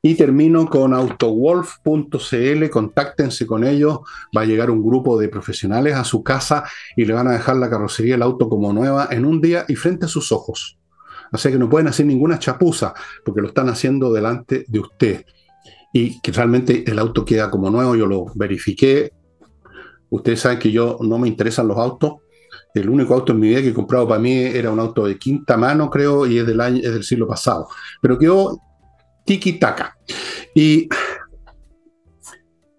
S1: Y termino con autowolf.cl, contáctense con ellos, va a llegar un grupo de profesionales a su casa y le van a dejar la carrocería del auto como nueva en un día y frente a sus ojos. Así que no pueden hacer ninguna chapuza porque lo están haciendo delante de usted. Y que realmente el auto queda como nuevo, yo lo verifiqué. Ustedes saben que yo no me interesan los autos. El único auto en mi vida que he comprado para mí era un auto de quinta mano, creo, y es del, año, es del siglo pasado. Pero quedó tiki-taka. Y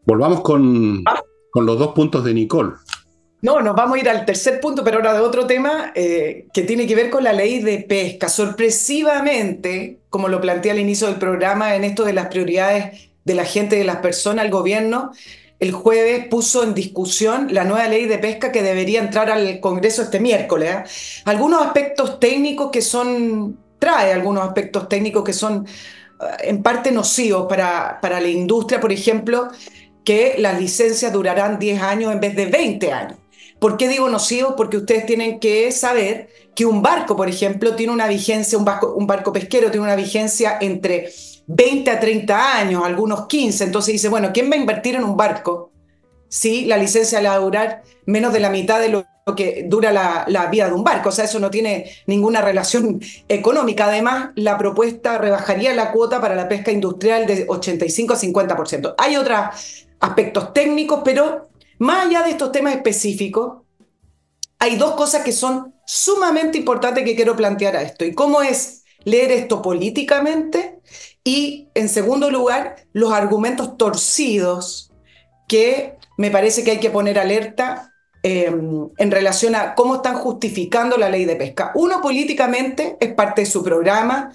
S1: volvamos con, ah. con los dos puntos de Nicole.
S2: No, nos vamos a ir al tercer punto, pero ahora de otro tema eh, que tiene que ver con la ley de pesca. Sorpresivamente, como lo planteé al inicio del programa, en esto de las prioridades de la gente, de las personas, el gobierno, el jueves puso en discusión la nueva ley de pesca que debería entrar al Congreso este miércoles. ¿eh? Algunos aspectos técnicos que son, trae algunos aspectos técnicos que son eh, en parte nocivos para, para la industria, por ejemplo, que las licencias durarán 10 años en vez de 20 años. ¿Por qué digo nocivo? Porque ustedes tienen que saber que un barco, por ejemplo, tiene una vigencia, un barco, un barco pesquero tiene una vigencia entre 20 a 30 años, algunos 15. Entonces dice, bueno, ¿quién va a invertir en un barco si la licencia va a durar menos de la mitad de lo que dura la, la, vida de un barco? O sea, eso no tiene ninguna relación económica. Además, la propuesta rebajaría la cuota para la pesca industrial de 85 a 50%. Hay otros aspectos técnicos, pero más allá de estos temas específicos, hay dos cosas que son sumamente importantes que quiero plantear a esto. Y cómo es leer esto políticamente y, en segundo lugar, los argumentos torcidos que me parece que hay que poner alerta em, en relación a cómo están justificando la ley de pesca. Uno políticamente es parte de su programa,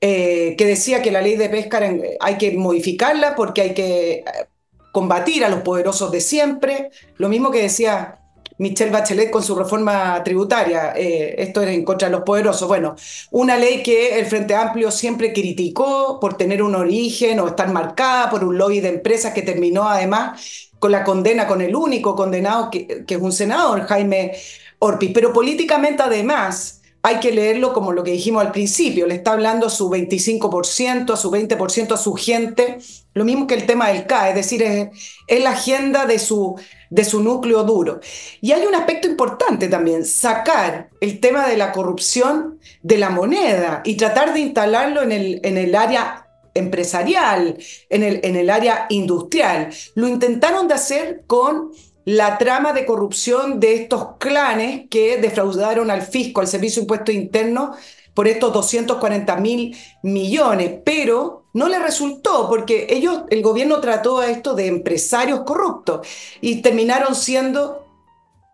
S2: eh, que decía que la ley de pesca hay que modificarla porque hay que combatir a los poderosos de siempre, lo mismo que decía Michelle Bachelet con su reforma tributaria, eh, esto era en contra de los poderosos. Bueno, una ley que el Frente Amplio siempre criticó por tener un origen o estar marcada por un lobby de empresas que terminó además con la condena, con el único condenado que, que es un senador, Jaime Orpiz. Pero políticamente además hay que leerlo como lo que dijimos al principio, le está hablando a su 25%, a su 20%, a su gente, lo mismo que el tema del CA, es decir, es, la agenda de su, de su núcleo duro. Y hay un aspecto importante también, sacar el tema de la corrupción de la moneda y tratar de instalarlo en el, en el área empresarial, en el, en el área industrial. Lo intentaron de hacer con la trama de corrupción de estos clanes que defraudaron al fisco, al Servicio de Impuestos Internos, por estos 240 mil millones, pero no le resultó porque ellos, el gobierno trató a esto de empresarios corruptos y terminaron siendo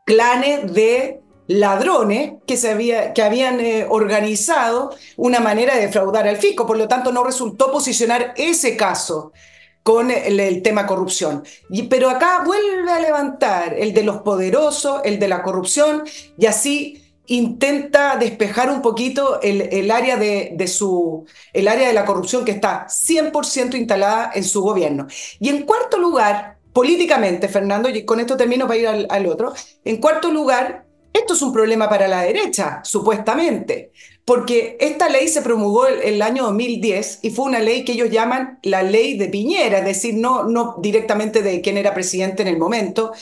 S2: clanes de ladrones que, se había, que habían eh, organizado una manera de defraudar al fisco. Por lo tanto, no resultó posicionar ese caso con el, tema corrupción. Y, pero acá vuelve a levantar el de los poderosos, el de la corrupción, y así intenta despejar un poquito el, el área de, de, su, el área de la corrupción que está 100% instalada en su gobierno. Y en cuarto lugar, políticamente, Fernando, y con esto termino para ir al, al otro, en cuarto lugar, esto es un problema para la derecha, supuestamente, porque esta ley se promulgó el, el, año 2010 y fue una ley que ellos llaman la ley de Piñera, es decir, no, no directamente de quién era presidente en el momento,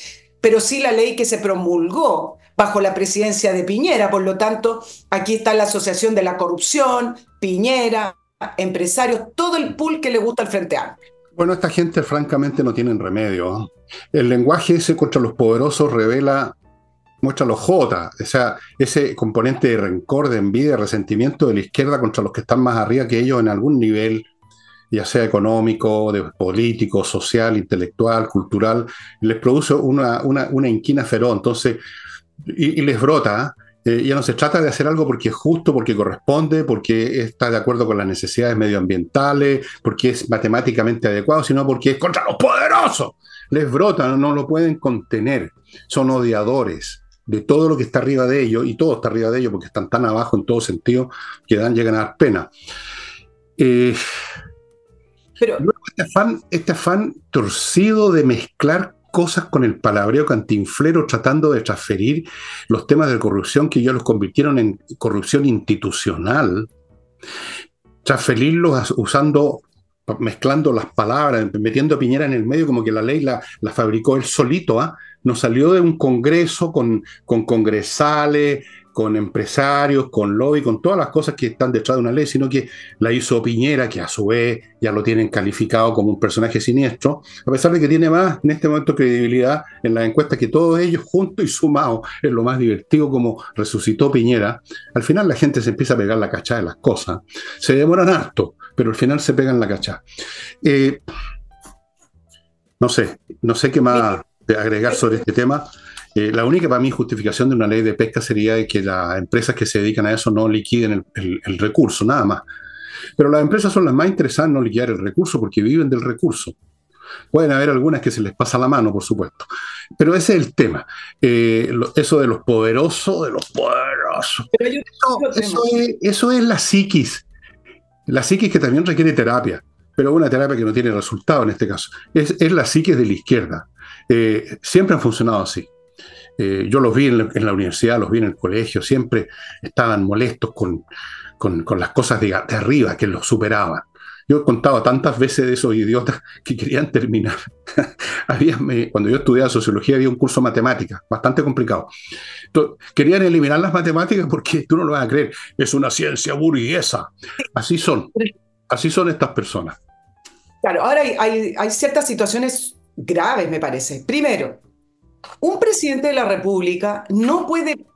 S2: pero sí la ley que se promulgó bajo la presidencia de Piñera. Por lo tanto, aquí está la asociación de la corrupción, Piñera, empresarios, todo el pool que le gusta al Frente Amplio.
S1: Bueno, esta gente francamente no tienen remedio. El lenguaje ese contra los poderosos revela muestra los J, o sea, ese componente de rencor, de envidia, de resentimiento de la izquierda contra los que están más arriba que ellos en algún nivel, ya sea económico, de político, social, intelectual, cultural, les produce una, una, una inquina feroz, entonces, y, les brota. Eh, ya no se trata de hacer algo porque es justo, porque corresponde, porque está de acuerdo con las necesidades medioambientales, porque es matemáticamente adecuado, sino porque es contra los poderosos. Les brota, no lo pueden contener. Son odiadores de todo lo que está arriba de ellos, y todo está arriba de ellos porque están tan abajo en todo sentido que dan, llegan a dar pena. Eh, Pero, este, afán, este afán torcido de mezclar cosas con el palabreo cantinflero tratando de transferir los temas de corrupción que ya los convirtieron en corrupción institucional, transferirlos usando, mezclando las palabras, metiendo a Piñera en el medio como que la ley la, la fabricó él solito, ¿ah? Nos salió de un congreso con, con congresales, con empresarios, con lobby, con todas las cosas que están detrás de una ley, sino que la hizo Piñera, que a su vez ya lo tienen calificado como un personaje siniestro, a pesar de que tiene más en este momento credibilidad en las encuestas que todos ellos juntos y sumados es lo más divertido como resucitó Piñera, al final la gente se empieza a pegar la cachada de las cosas. Se demoran harto, pero al final se pegan la cachada. Eh, no sé, no sé qué más agregar sobre este tema. Eh, la única para mí justificación de una ley de pesca sería que las empresas que se dedican a eso no liquiden el, recurso, nada más. Pero las empresas son las más interesadas en no liquidar el recurso porque viven del recurso. Pueden haber algunas que se les pasa la mano, por supuesto. Pero ese es el tema. Eh, eso de los poderosos, de los poderosos. eso, es, la psiquis. La psiquis que también requiere terapia, pero una terapia que no tiene resultado en este caso. Es, la psiquis de la izquierda. Eh, siempre han funcionado así. Eh, yo los vi en la, universidad, los vi en el colegio, siempre estaban molestos con, las cosas de, arriba que los superaban. Yo he contado tantas veces de esos idiotas que querían terminar. [laughs] había, cuando yo estudiaba sociología había un curso de matemáticas, bastante complicado. querían eliminar las matemáticas porque tú no lo vas a creer, es una ciencia burguesa. Así son, así son estas personas.
S2: Claro, ahora hay ciertas situaciones graves, me parece. Primero, un presidente de la República no puede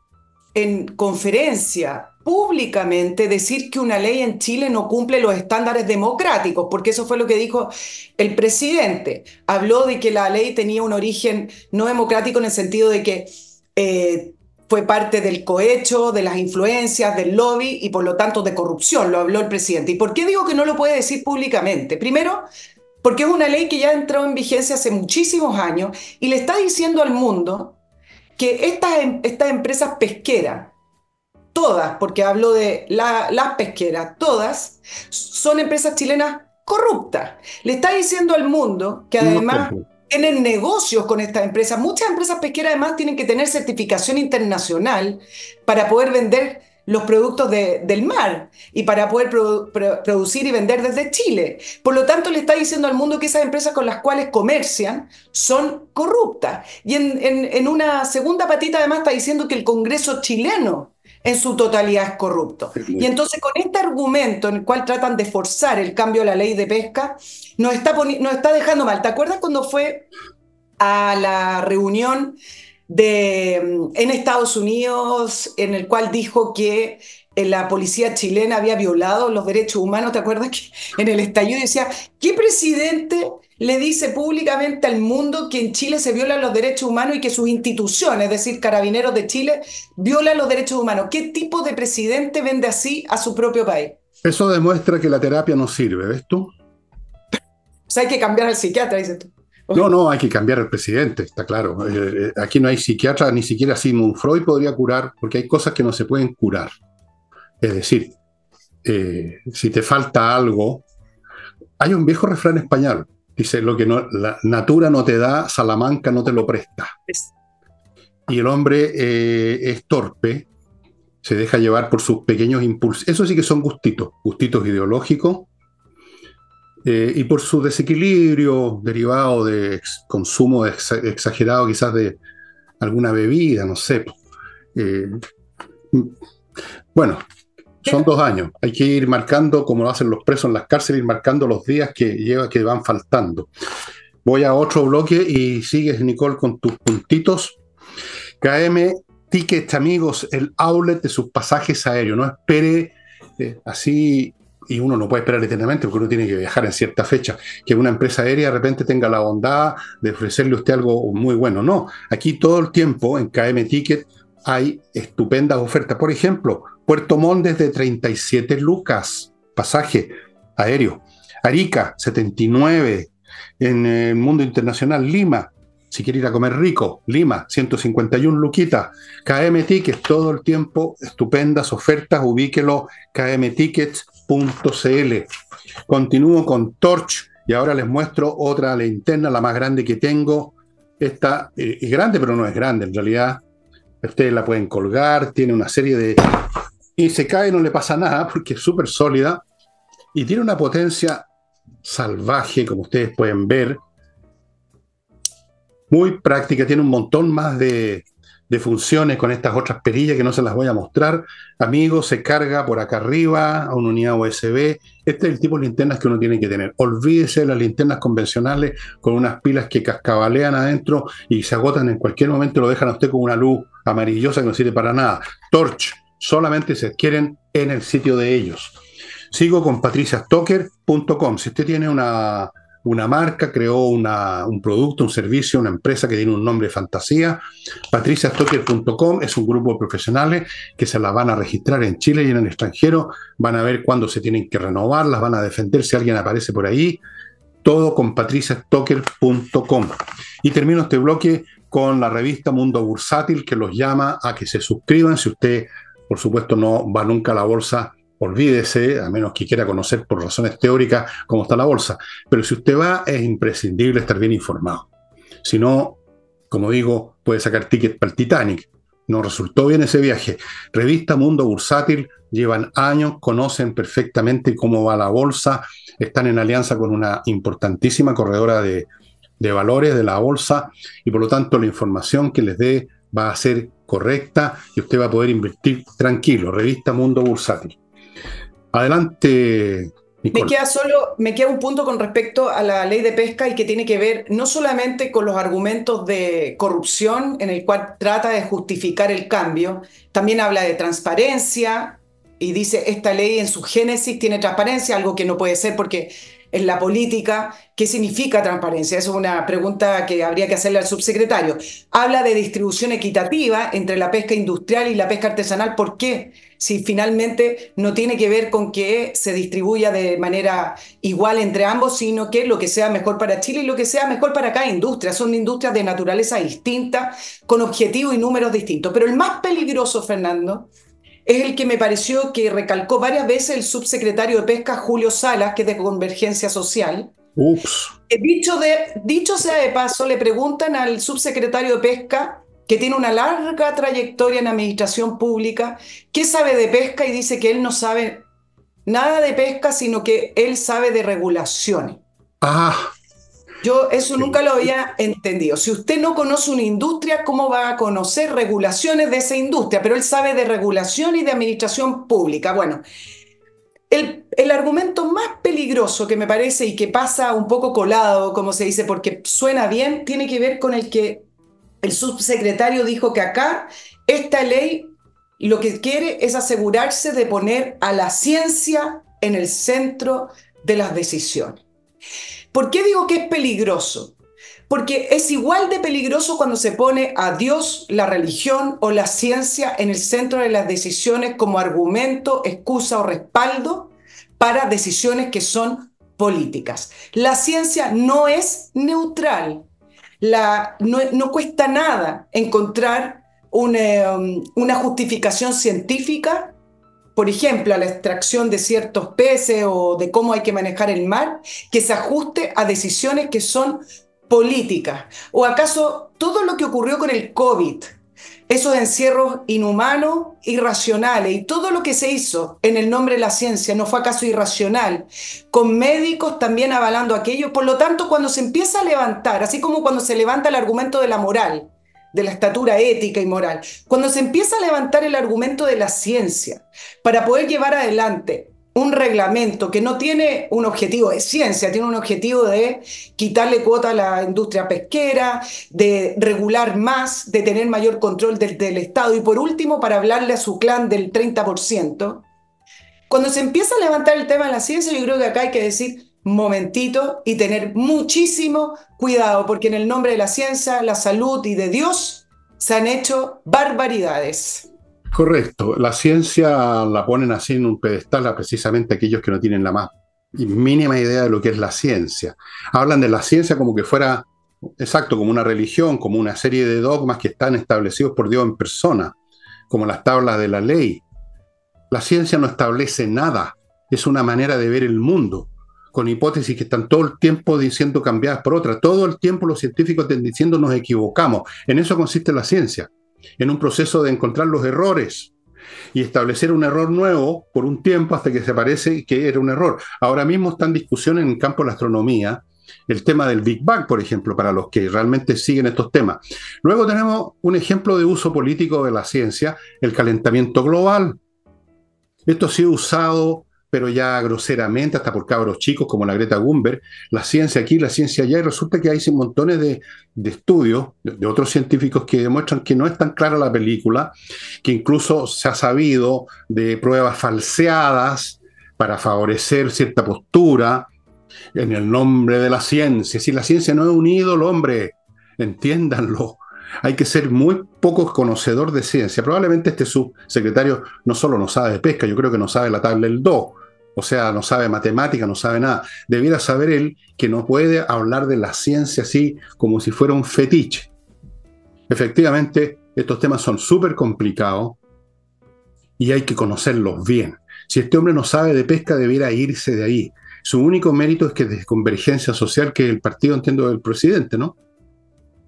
S2: en conferencia públicamente decir que una ley en Chile no cumple los estándares democráticos, porque eso fue lo que dijo el presidente. Habló de que la ley tenía un origen no democrático en el sentido de que eh, fue parte del cohecho, de las influencias, del lobby y por lo tanto de corrupción, lo habló el presidente. ¿Y por qué digo que no lo puede decir públicamente? Primero, porque es una ley que ya entró en vigencia hace muchísimos años y le está diciendo al mundo que estas, em, estas empresas pesqueras, todas, porque hablo de las pesqueras, todas, son empresas chilenas corruptas. Le está diciendo al mundo que además tienen negocios con estas empresas. Muchas empresas pesqueras además tienen que tener certificación internacional para poder vender los productos del mar y para poder producir y vender desde Chile. Por lo tanto, le está diciendo al mundo que esas empresas con las cuales comercian son corruptas. Y en, una segunda patita además está diciendo que el Congreso chileno en su totalidad es corrupto. Y entonces con este argumento en el cual tratan de forzar el cambio a la ley de pesca, nos está, nos está dejando mal. ¿Te acuerdas cuando fue a la reunión de, en Estados Unidos, en el cual dijo que eh, la policía chilena había violado los derechos humanos. ¿Te acuerdas que en el estallido decía, ¿qué presidente le dice públicamente al mundo que en Chile se violan los derechos humanos y que sus instituciones, es decir, carabineros de Chile, violan los derechos humanos? ¿Qué tipo de presidente vende así a su propio país?
S1: Eso demuestra que la terapia no sirve, ¿ves tú?
S2: O sea, hay que cambiar al psiquiatra, dices tú.
S1: No, no, hay que cambiar al presidente, está claro. Eh, eh, aquí no hay psiquiatra, ni siquiera Sigmund Freud podría curar, porque hay cosas que no se pueden curar. Es decir, eh, si te falta algo, hay un viejo refrán español, dice, lo que no, la natura no te da, Salamanca no te lo presta. Y el hombre es torpe, se deja llevar por sus pequeños impulsos. Eso sí que son gustitos, gustitos ideológicos, eh, y por su desequilibrio derivado de consumo exagerado quizás de alguna bebida, no sé. Eh, bueno, son dos años. Hay que ir marcando, como lo hacen los presos en las cárceles, ir marcando los días que, lleva, que van faltando. Voy a otro bloque y sigues, Nicole, con tus puntitos. KM Tickets, amigos, el outlet de sus pasajes aéreos. No espere eh, así y uno no puede esperar eternamente porque uno tiene que viajar en cierta fecha, que una empresa aérea de repente tenga la bondad de ofrecerle a usted algo muy bueno. No, aquí todo el tiempo en KM Ticket hay estupendas ofertas. Por ejemplo, Puerto Montt desde 37 lucas, pasaje aéreo. Arica, 79. En el mundo internacional, Lima, si quiere ir a comer rico, Lima, 151 luquitas. KM Tickets, todo el tiempo, estupendas ofertas, ubíquelo, KM Tickets, .cl. Continúo con Torch Y ahora les muestro otra linterna, la más grande que tengo. Esta eh, es grande, pero no es grande en realidad. Ustedes la pueden colgar, tiene una serie de... Y se cae, no le pasa nada porque es súper sólida y tiene una potencia salvaje, como ustedes pueden ver. Muy práctica, tiene un montón más de, de funciones con estas otras perillas que no se las voy a mostrar. Amigos, se carga por acá arriba a una unidad USB. Este es el tipo de linternas que uno tiene que tener. Olvídese de las linternas convencionales con unas pilas que cascabalean adentro y se agotan en cualquier momento, lo dejan a usted con una luz amarillosa que no sirve para nada. Torch, solamente se adquieren en el sitio de ellos. Sigo con patriciastocker.com. Si usted tiene una, una marca, creó un producto, un servicio, una empresa que tiene un nombre de fantasía. patriciastocker.com es un grupo de profesionales que se las van a registrar en Chile y en el extranjero, van a ver cuándo se tienen que renovar, las van a defender si alguien aparece por ahí. Todo con patriciastocker.com. Y termino este bloque con la revista Mundo Bursátil que los llama a que se suscriban. Si usted, por supuesto, no va nunca a la bolsa olvídese, a menos que quiera conocer por razones teóricas cómo está la bolsa. Pero si usted va, es imprescindible estar bien informado. Si no, como digo, puede sacar ticket para el Titanic. No resultó bien ese viaje. Revista Mundo Bursátil, llevan años, conocen perfectamente cómo va la bolsa, están en alianza con una importantísima corredora de, de valores de la bolsa y por lo tanto la información que les dé va a ser correcta y usted va a poder invertir tranquilo. Revista Mundo Bursátil. Adelante.
S2: Me queda solo, me queda un punto con respecto a la ley de pesca y que tiene que ver no solamente con los argumentos de corrupción en el cual trata de justificar el cambio, también habla de transparencia y dice esta ley en su génesis tiene transparencia, algo que no puede ser porque en la política, ¿qué significa transparencia? Esa es una pregunta que habría que hacerle al subsecretario. Habla de distribución equitativa entre la pesca industrial y la pesca artesanal. ¿Por qué? Si finalmente no tiene que ver con que se distribuya de manera igual entre ambos, sino que lo que sea mejor para Chile y lo que sea mejor para cada industria. Son industrias de naturaleza distinta, con objetivos y números distintos. Pero el más peligroso, Fernando, es el que me pareció que recalcó varias veces el subsecretario de Pesca, Julio Salas, que es de Convergencia Social.
S1: Ups.
S2: Dicho, de, dicho sea de paso, le preguntan al subsecretario de Pesca, que tiene una larga trayectoria en administración pública, qué sabe de pesca y dice que él no sabe nada de pesca, sino que él sabe de regulaciones.
S1: Ah,
S2: yo eso nunca lo había entendido. Si usted no conoce una industria, ¿cómo va a conocer regulaciones de esa industria? Pero él sabe de regulación y de administración pública. Bueno, el, el, argumento más peligroso que me parece y que pasa un poco colado, como se dice, porque suena bien, tiene que ver con el que el subsecretario dijo que acá esta ley lo que quiere es asegurarse de poner a la ciencia en el centro de las decisiones. ¿Por qué digo que es peligroso? Porque es igual de peligroso cuando se pone a Dios, la religión o la ciencia en el centro de las decisiones como argumento, excusa o respaldo para decisiones que son políticas. La ciencia no es neutral. No, cuesta nada encontrar una, um, una justificación científica por ejemplo, a la extracción de ciertos peces o de cómo hay que manejar el mar, que se ajuste a decisiones que son políticas. ¿O acaso todo lo que ocurrió con el COVID, esos encierros inhumanos, irracionales, y todo lo que se hizo en el nombre de la ciencia no fue acaso irracional, con médicos también avalando aquello? Por lo tanto, cuando se empieza a levantar, así como cuando se levanta el argumento de la moral, de la estatura ética y moral, cuando se empieza a levantar el argumento de la ciencia para poder llevar adelante un reglamento que no tiene un objetivo de ciencia, tiene un objetivo de quitarle cuota a la industria pesquera, de regular más, de tener mayor control del, Estado y por último para hablarle a su clan del 30%. Cuando se empieza a levantar el tema de la ciencia, yo creo que acá hay que decir, momentito y tener muchísimo cuidado, porque en el nombre de la ciencia, la salud y de Dios se han hecho barbaridades.
S1: Correcto, la ciencia la ponen así en un pedestal a precisamente aquellos que no tienen la más mínima idea de lo que es la ciencia. Hablan de la ciencia como que fuera, exacto, como una religión, como una serie de dogmas que están establecidos por Dios en persona, como las tablas de la ley. La ciencia no establece nada, es una manera de ver el mundo con hipótesis que están todo el tiempo diciendo cambiadas por otras. Todo el tiempo los científicos están diciendo nos equivocamos. En eso consiste la ciencia, en un proceso de encontrar los errores y establecer un error nuevo por un tiempo hasta que se parece que era un error. Ahora mismo está en discusión en el campo de la astronomía el tema del Big Bang, por ejemplo, para los que realmente siguen estos temas. Luego tenemos un ejemplo de uso político de la ciencia, el calentamiento global. Esto ha sido usado, pero ya groseramente, hasta por cabros chicos como la Greta Thunberg, la ciencia aquí, la ciencia allá, y resulta que hay montones de, estudios de, de, otros científicos que demuestran que no es tan clara la película, que incluso se ha sabido de pruebas falseadas para favorecer cierta postura, en el nombre de la ciencia. Si la ciencia no es un ídolo, hombre, entiéndanlo. Hay que ser muy poco conocedor de ciencia. Probablemente este subsecretario no solo no sabe de pesca, yo creo que no sabe la tabla del do. O sea, no sabe matemática, no sabe nada. Debiera saber él que no puede hablar de la ciencia así como si fuera un fetiche. Efectivamente, estos temas son súper complicados y hay que conocerlos bien. Si este hombre no sabe de pesca, debiera irse de ahí. Su único mérito es que de convergencia social, que el partido, entiendo, del presidente, ¿no?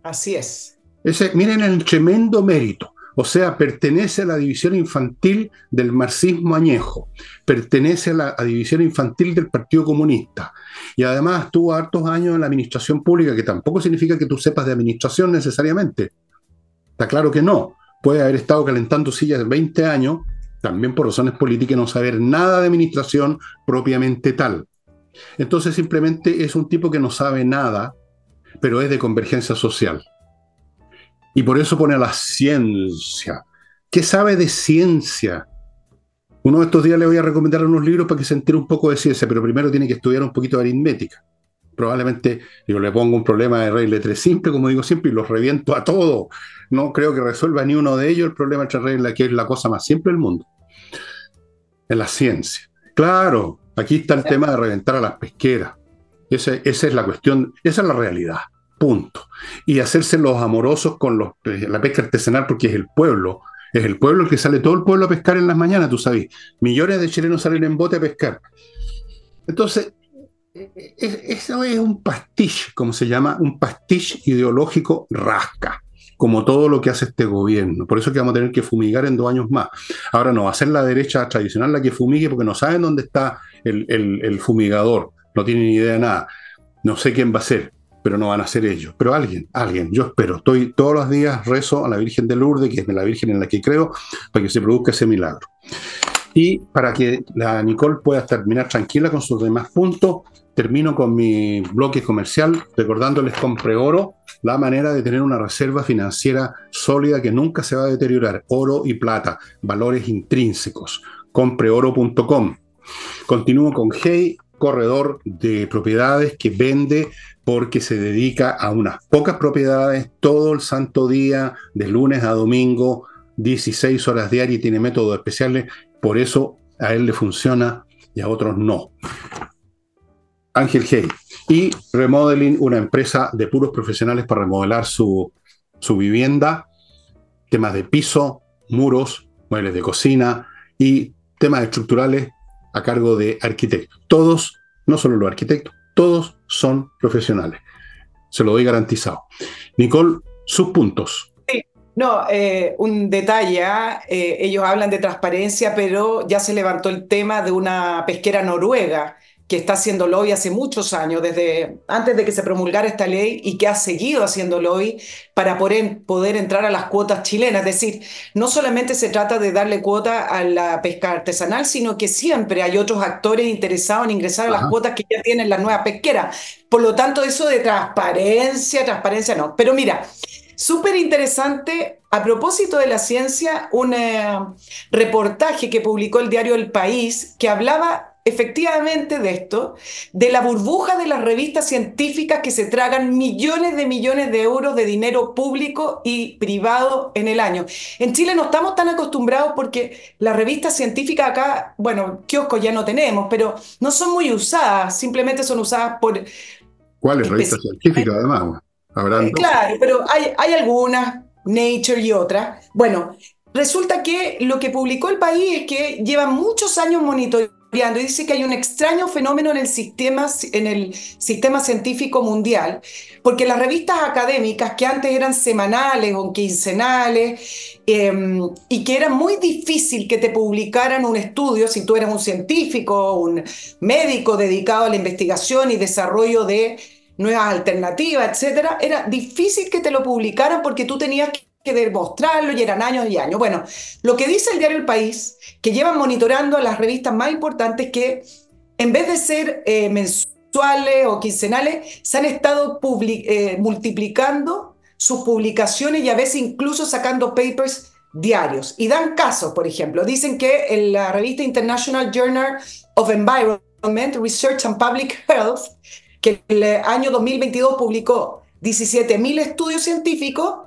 S2: Así es.
S1: Ese, miren el tremendo mérito. O sea, pertenece a la división infantil del marxismo añejo, pertenece a la división infantil del Partido Comunista. Y además estuvo hartos años en la administración pública, que tampoco significa que tú sepas de administración necesariamente. Está claro que no. Puede haber estado calentando sillas 20 años, también por razones políticas, no saber nada de administración propiamente tal. Entonces simplemente es un tipo que no sabe nada, pero es de convergencia social. Y por eso pone a la ciencia. ¿Qué sabe de ciencia? Uno de estos días le voy a recomendar unos libros para que se entere un poco de ciencia, pero primero tiene que estudiar un poquito de aritmética. Probablemente yo le pongo un problema de regla 3 simple, como digo siempre, y los reviento a todos. No creo que resuelva ni uno de ellos el problema de tres reglas, que es la cosa más simple del mundo. En la ciencia. Claro, Aquí está el tema de reventar a las pesqueras. esa es la cuestión, esa es la realidad. Punto. Y hacerse los amorosos con los, eh, la pesca artesanal porque es el pueblo. Es el pueblo el que sale todo el pueblo a pescar en las mañanas, tú sabes. Millones de chilenos salen en bote a pescar. Entonces, e, e, eso es un pastiche, como se llama, un pastiche ideológico rasca como todo lo que hace este gobierno. Por eso es que vamos a tener que fumigar en dos años más. Ahora no va a ser la derecha tradicional la que fumigue porque no saben dónde está el, fumigador, no tienen ni idea de nada. No sé quién va a ser, pero no van a ser ellos. Pero alguien, alguien, yo espero. Estoy todos los días rezo a la Virgen de Lourdes, que es la Virgen en la que creo, para que se produzca ese milagro. Y para que la Nicole pueda terminar tranquila con sus demás puntos, termino con mi bloque comercial recordándoles con Preoro la manera de tener una reserva financiera sólida que nunca se va a deteriorar. Oro y plata, valores intrínsecos. Compreoro.com. Continúo con Hey, corredor de propiedades que vende porque se dedica a unas pocas propiedades todo el santo día, de lunes a domingo, 16 horas diarias y tiene métodos especiales. Por eso a él le funciona y a otros no. Ángel Hey. Y Remodeling, una empresa de puros profesionales para remodelar su, su vivienda, temas de piso, muros, muebles de cocina y temas estructurales a cargo de arquitectos. Todos, no solo los arquitectos, todos son profesionales. Se lo doy garantizado. Nicole, sus puntos.
S2: Sí, no, eh, un detalle, ¿ah? eh, ellos hablan de transparencia, pero ya se levantó el tema de una pesquera noruega que está haciendo lobby hace muchos años, desde antes de que se promulgara esta ley, y que ha seguido haciendo lobby para poder, poder entrar a las cuotas chilenas. Es decir, no solamente se trata de darle cuota a la pesca artesanal, sino que siempre hay otros actores interesados en ingresar a las cuotas que ya tienen las nuevas pesqueras. Por lo tanto, eso de transparencia, transparencia no. Pero mira, súper interesante a propósito de la ciencia, un eh, reportaje que publicó el diario El País que hablaba efectivamente de esto, de la burbuja de las revistas científicas que se tragan millones de millones de euros de dinero público y privado en el año. En Chile no estamos tan acostumbrados porque las revistas científicas acá, bueno, kioscos ya no tenemos, pero no son muy usadas, simplemente son usadas por...
S1: ¿Cuáles revistas científicas además?
S2: Eh, claro, pero hay, hay algunas, Nature y otras. Bueno, resulta que lo que publicó el país es que lleva muchos años monitoreando y dice que hay un extraño fenómeno en el sistema, en el sistema científico mundial, porque las revistas académicas que antes eran semanales o quincenales em, y que era muy difícil que te publicaran un estudio si tú eras un científico, un médico dedicado a la investigación y desarrollo de nuevas alternativas, etcétera, era difícil que te lo publicaran porque tú tenías que que demostrarlo y eran años y años. Bueno, lo que dice el diario El País, que llevan monitorando las revistas más importantes, que en vez de ser eh, mensuales o quincenales, se han estado eh, multiplicando sus publicaciones y a veces incluso sacando papers diarios. Y dan casos, por ejemplo, dicen que la revista International Journal of Environment, Research and Public Health, que el año 2022 publicó 17.000 estudios científicos,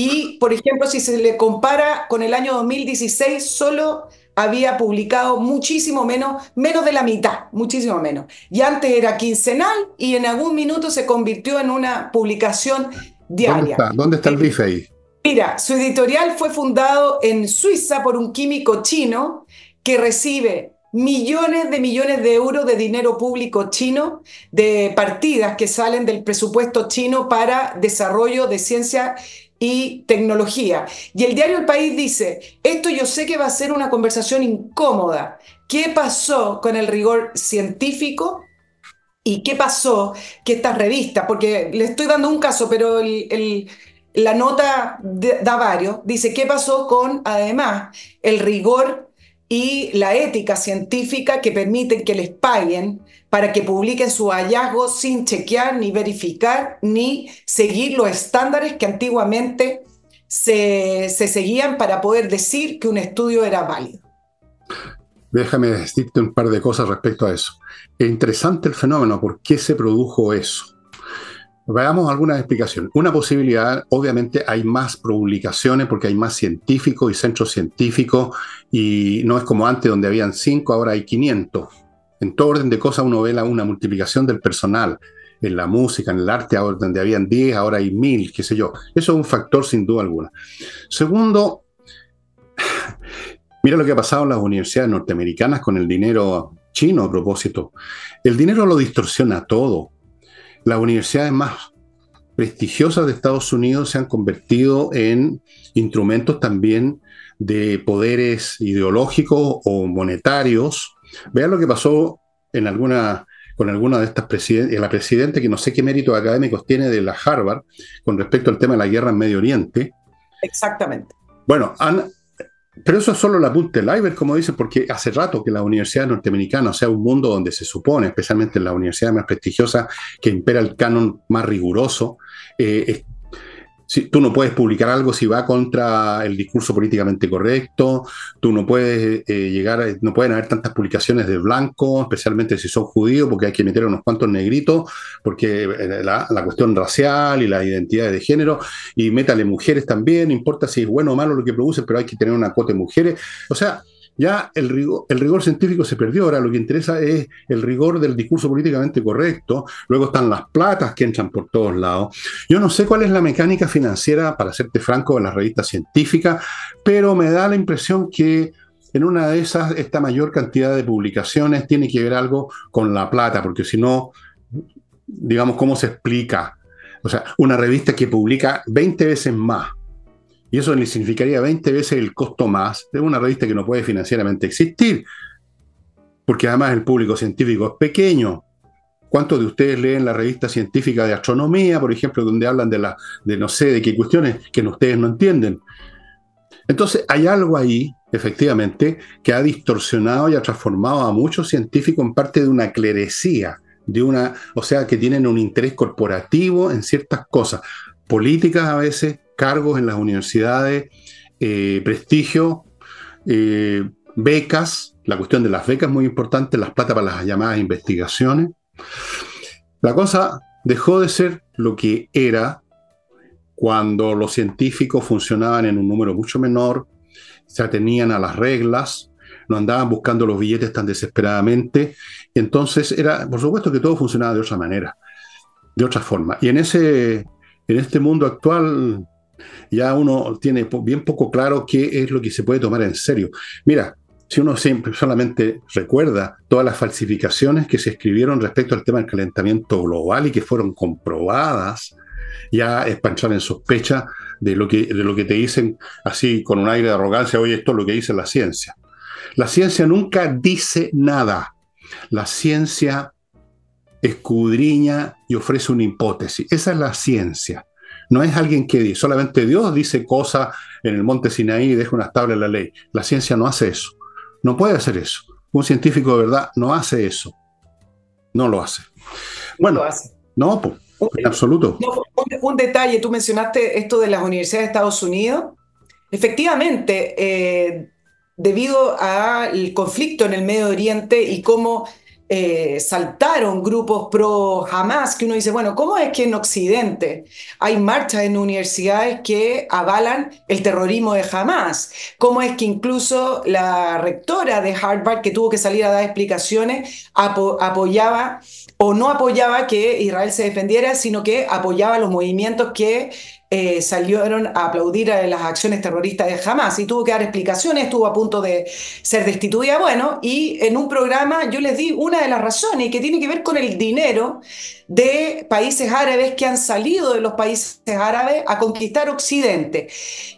S2: y, por ejemplo, si se le compara con el año 2016, solo había publicado muchísimo menos, menos de la mitad, muchísimo menos. Y antes era quincenal y en algún minuto se convirtió en una publicación diaria.
S1: ¿Dónde está, el eh, bife ahí?
S2: Mira, su editorial fue fundado en Suiza por un químico chino que recibe millones de millones de euros de dinero público chino, de partidas que salen del presupuesto chino para desarrollo de ciencia y tecnología. Y el diario El País dice, esto yo sé que va a ser una conversación incómoda. ¿Qué pasó con el rigor científico? ¿Y qué pasó que esta revista, porque le estoy dando un caso, pero la nota da varios, dice, ¿qué pasó con, además, el rigor y la ética científica que permiten que les paguen para que publiquen sus hallazgos sin chequear, ni verificar, ni seguir los estándares que antiguamente se, seguían para poder decir que un estudio era válido.
S1: Déjame decirte un par de cosas respecto a eso. Es interesante el fenómeno, ¿por qué se produjo eso? Veamos algunas explicaciones. Una posibilidad, obviamente hay más publicaciones porque hay más científicos y centros científicos y no es como antes donde habían cinco, ahora hay 500 en todo orden de cosas uno ve una multiplicación del personal. En la música, en el arte, ahora, donde habían 10, ahora hay 1000, qué sé yo. Eso es un factor sin duda alguna. Segundo, [sighs] mira lo que ha pasado en las universidades norteamericanas con el dinero chino a propósito. El dinero lo distorsiona todo. Las universidades más prestigiosas de Estados Unidos se han convertido en instrumentos también de poderes ideológicos o monetarios Vean lo que pasó en alguna, con alguna de estas presidentes, la presidenta que no sé qué méritos académicos tiene de la Harvard con respecto al tema de la guerra en Medio Oriente.
S2: Exactamente.
S1: Bueno, pero eso es solo la punta del como dicen, porque hace rato que la universidad norteamericana, o sea, un mundo donde se supone, especialmente en la universidad más prestigiosa, que impera el canon más riguroso, eh, si, tú no puedes publicar algo si va contra el discurso políticamente correcto, tú no puedes eh, llegar, a, no pueden haber tantas publicaciones de blanco, especialmente si son judíos, porque hay que meter unos cuantos negritos, porque eh, la, cuestión racial y la identidad de género, y métale mujeres también, importa si es bueno o malo lo que producen, pero hay que tener una cuota de mujeres. O sea, ya el rigor, científico se perdió, ahora lo que interesa es el rigor del discurso políticamente correcto, luego están las platas que entran por todos lados. Yo no sé cuál es la mecánica financiera, para serte franco, en las revistas científicas, pero me da la impresión que en una de esas, esta mayor cantidad de publicaciones tiene que ver algo con la plata, porque si no, digamos, ¿cómo se explica? O sea, una revista que publica 20 veces más y eso le significaría 20 veces el costo más de una revista que no puede financieramente existir, porque además el público científico es pequeño. ¿Cuántos de ustedes leen la revista científica de astronomía, por ejemplo, donde hablan de, la, de no sé, de qué cuestiones que ustedes no entienden? Entonces, hay algo ahí, efectivamente, que ha distorsionado y ha transformado a muchos científicos en parte de una clerecía, de una, o sea, que tienen un interés corporativo en ciertas cosas, políticas a veces, cargos en las universidades, eh, prestigio, eh, becas, la cuestión de las becas es muy importante, las plata para las llamadas investigaciones. La cosa dejó de ser lo que era cuando los científicos funcionaban en un número mucho menor, se atenían a las reglas, no andaban buscando los billetes tan desesperadamente. Entonces era, por supuesto que todo funcionaba de otra manera, de otra forma. Y en, ese, en este mundo actual ya uno tiene bien poco claro qué es lo que se puede tomar en serio. Mira, si uno siempre solamente recuerda todas las falsificaciones que se escribieron respecto al tema del calentamiento global y que fueron comprobadas, ya es para entrar en sospecha de lo que, de lo que te dicen así con un aire de arrogancia, oye, esto es lo que dice la ciencia. La ciencia nunca dice nada. La ciencia escudriña y ofrece una hipótesis. Esa es la ciencia. No es alguien que dice, solamente Dios dice cosas en el monte Sinaí y deja una tabla en la ley. La ciencia no hace eso. No puede hacer eso. Un científico de verdad no hace eso. No lo hace. Bueno, no, en absoluto.
S2: un, detalle, tú mencionaste esto de las universidades de Estados Unidos. Efectivamente, eh, debido al conflicto en el Medio Oriente y cómo eh, saltaron grupos pro Hamas, que uno dice, bueno, ¿cómo es que en Occidente hay marchas en universidades que avalan el terrorismo de Hamas? ¿Cómo es que incluso la rectora de Harvard, que tuvo que salir a dar explicaciones, apoyaba o no apoyaba que Israel se defendiera, sino que apoyaba los movimientos que eh, salieron a aplaudir a las acciones terroristas de Hamas y tuvo que dar explicaciones, estuvo a punto de ser destituida. Bueno, y en un programa yo les di una de las razones que tiene que ver con el dinero de países árabes que han salido de los países árabes a conquistar Occidente.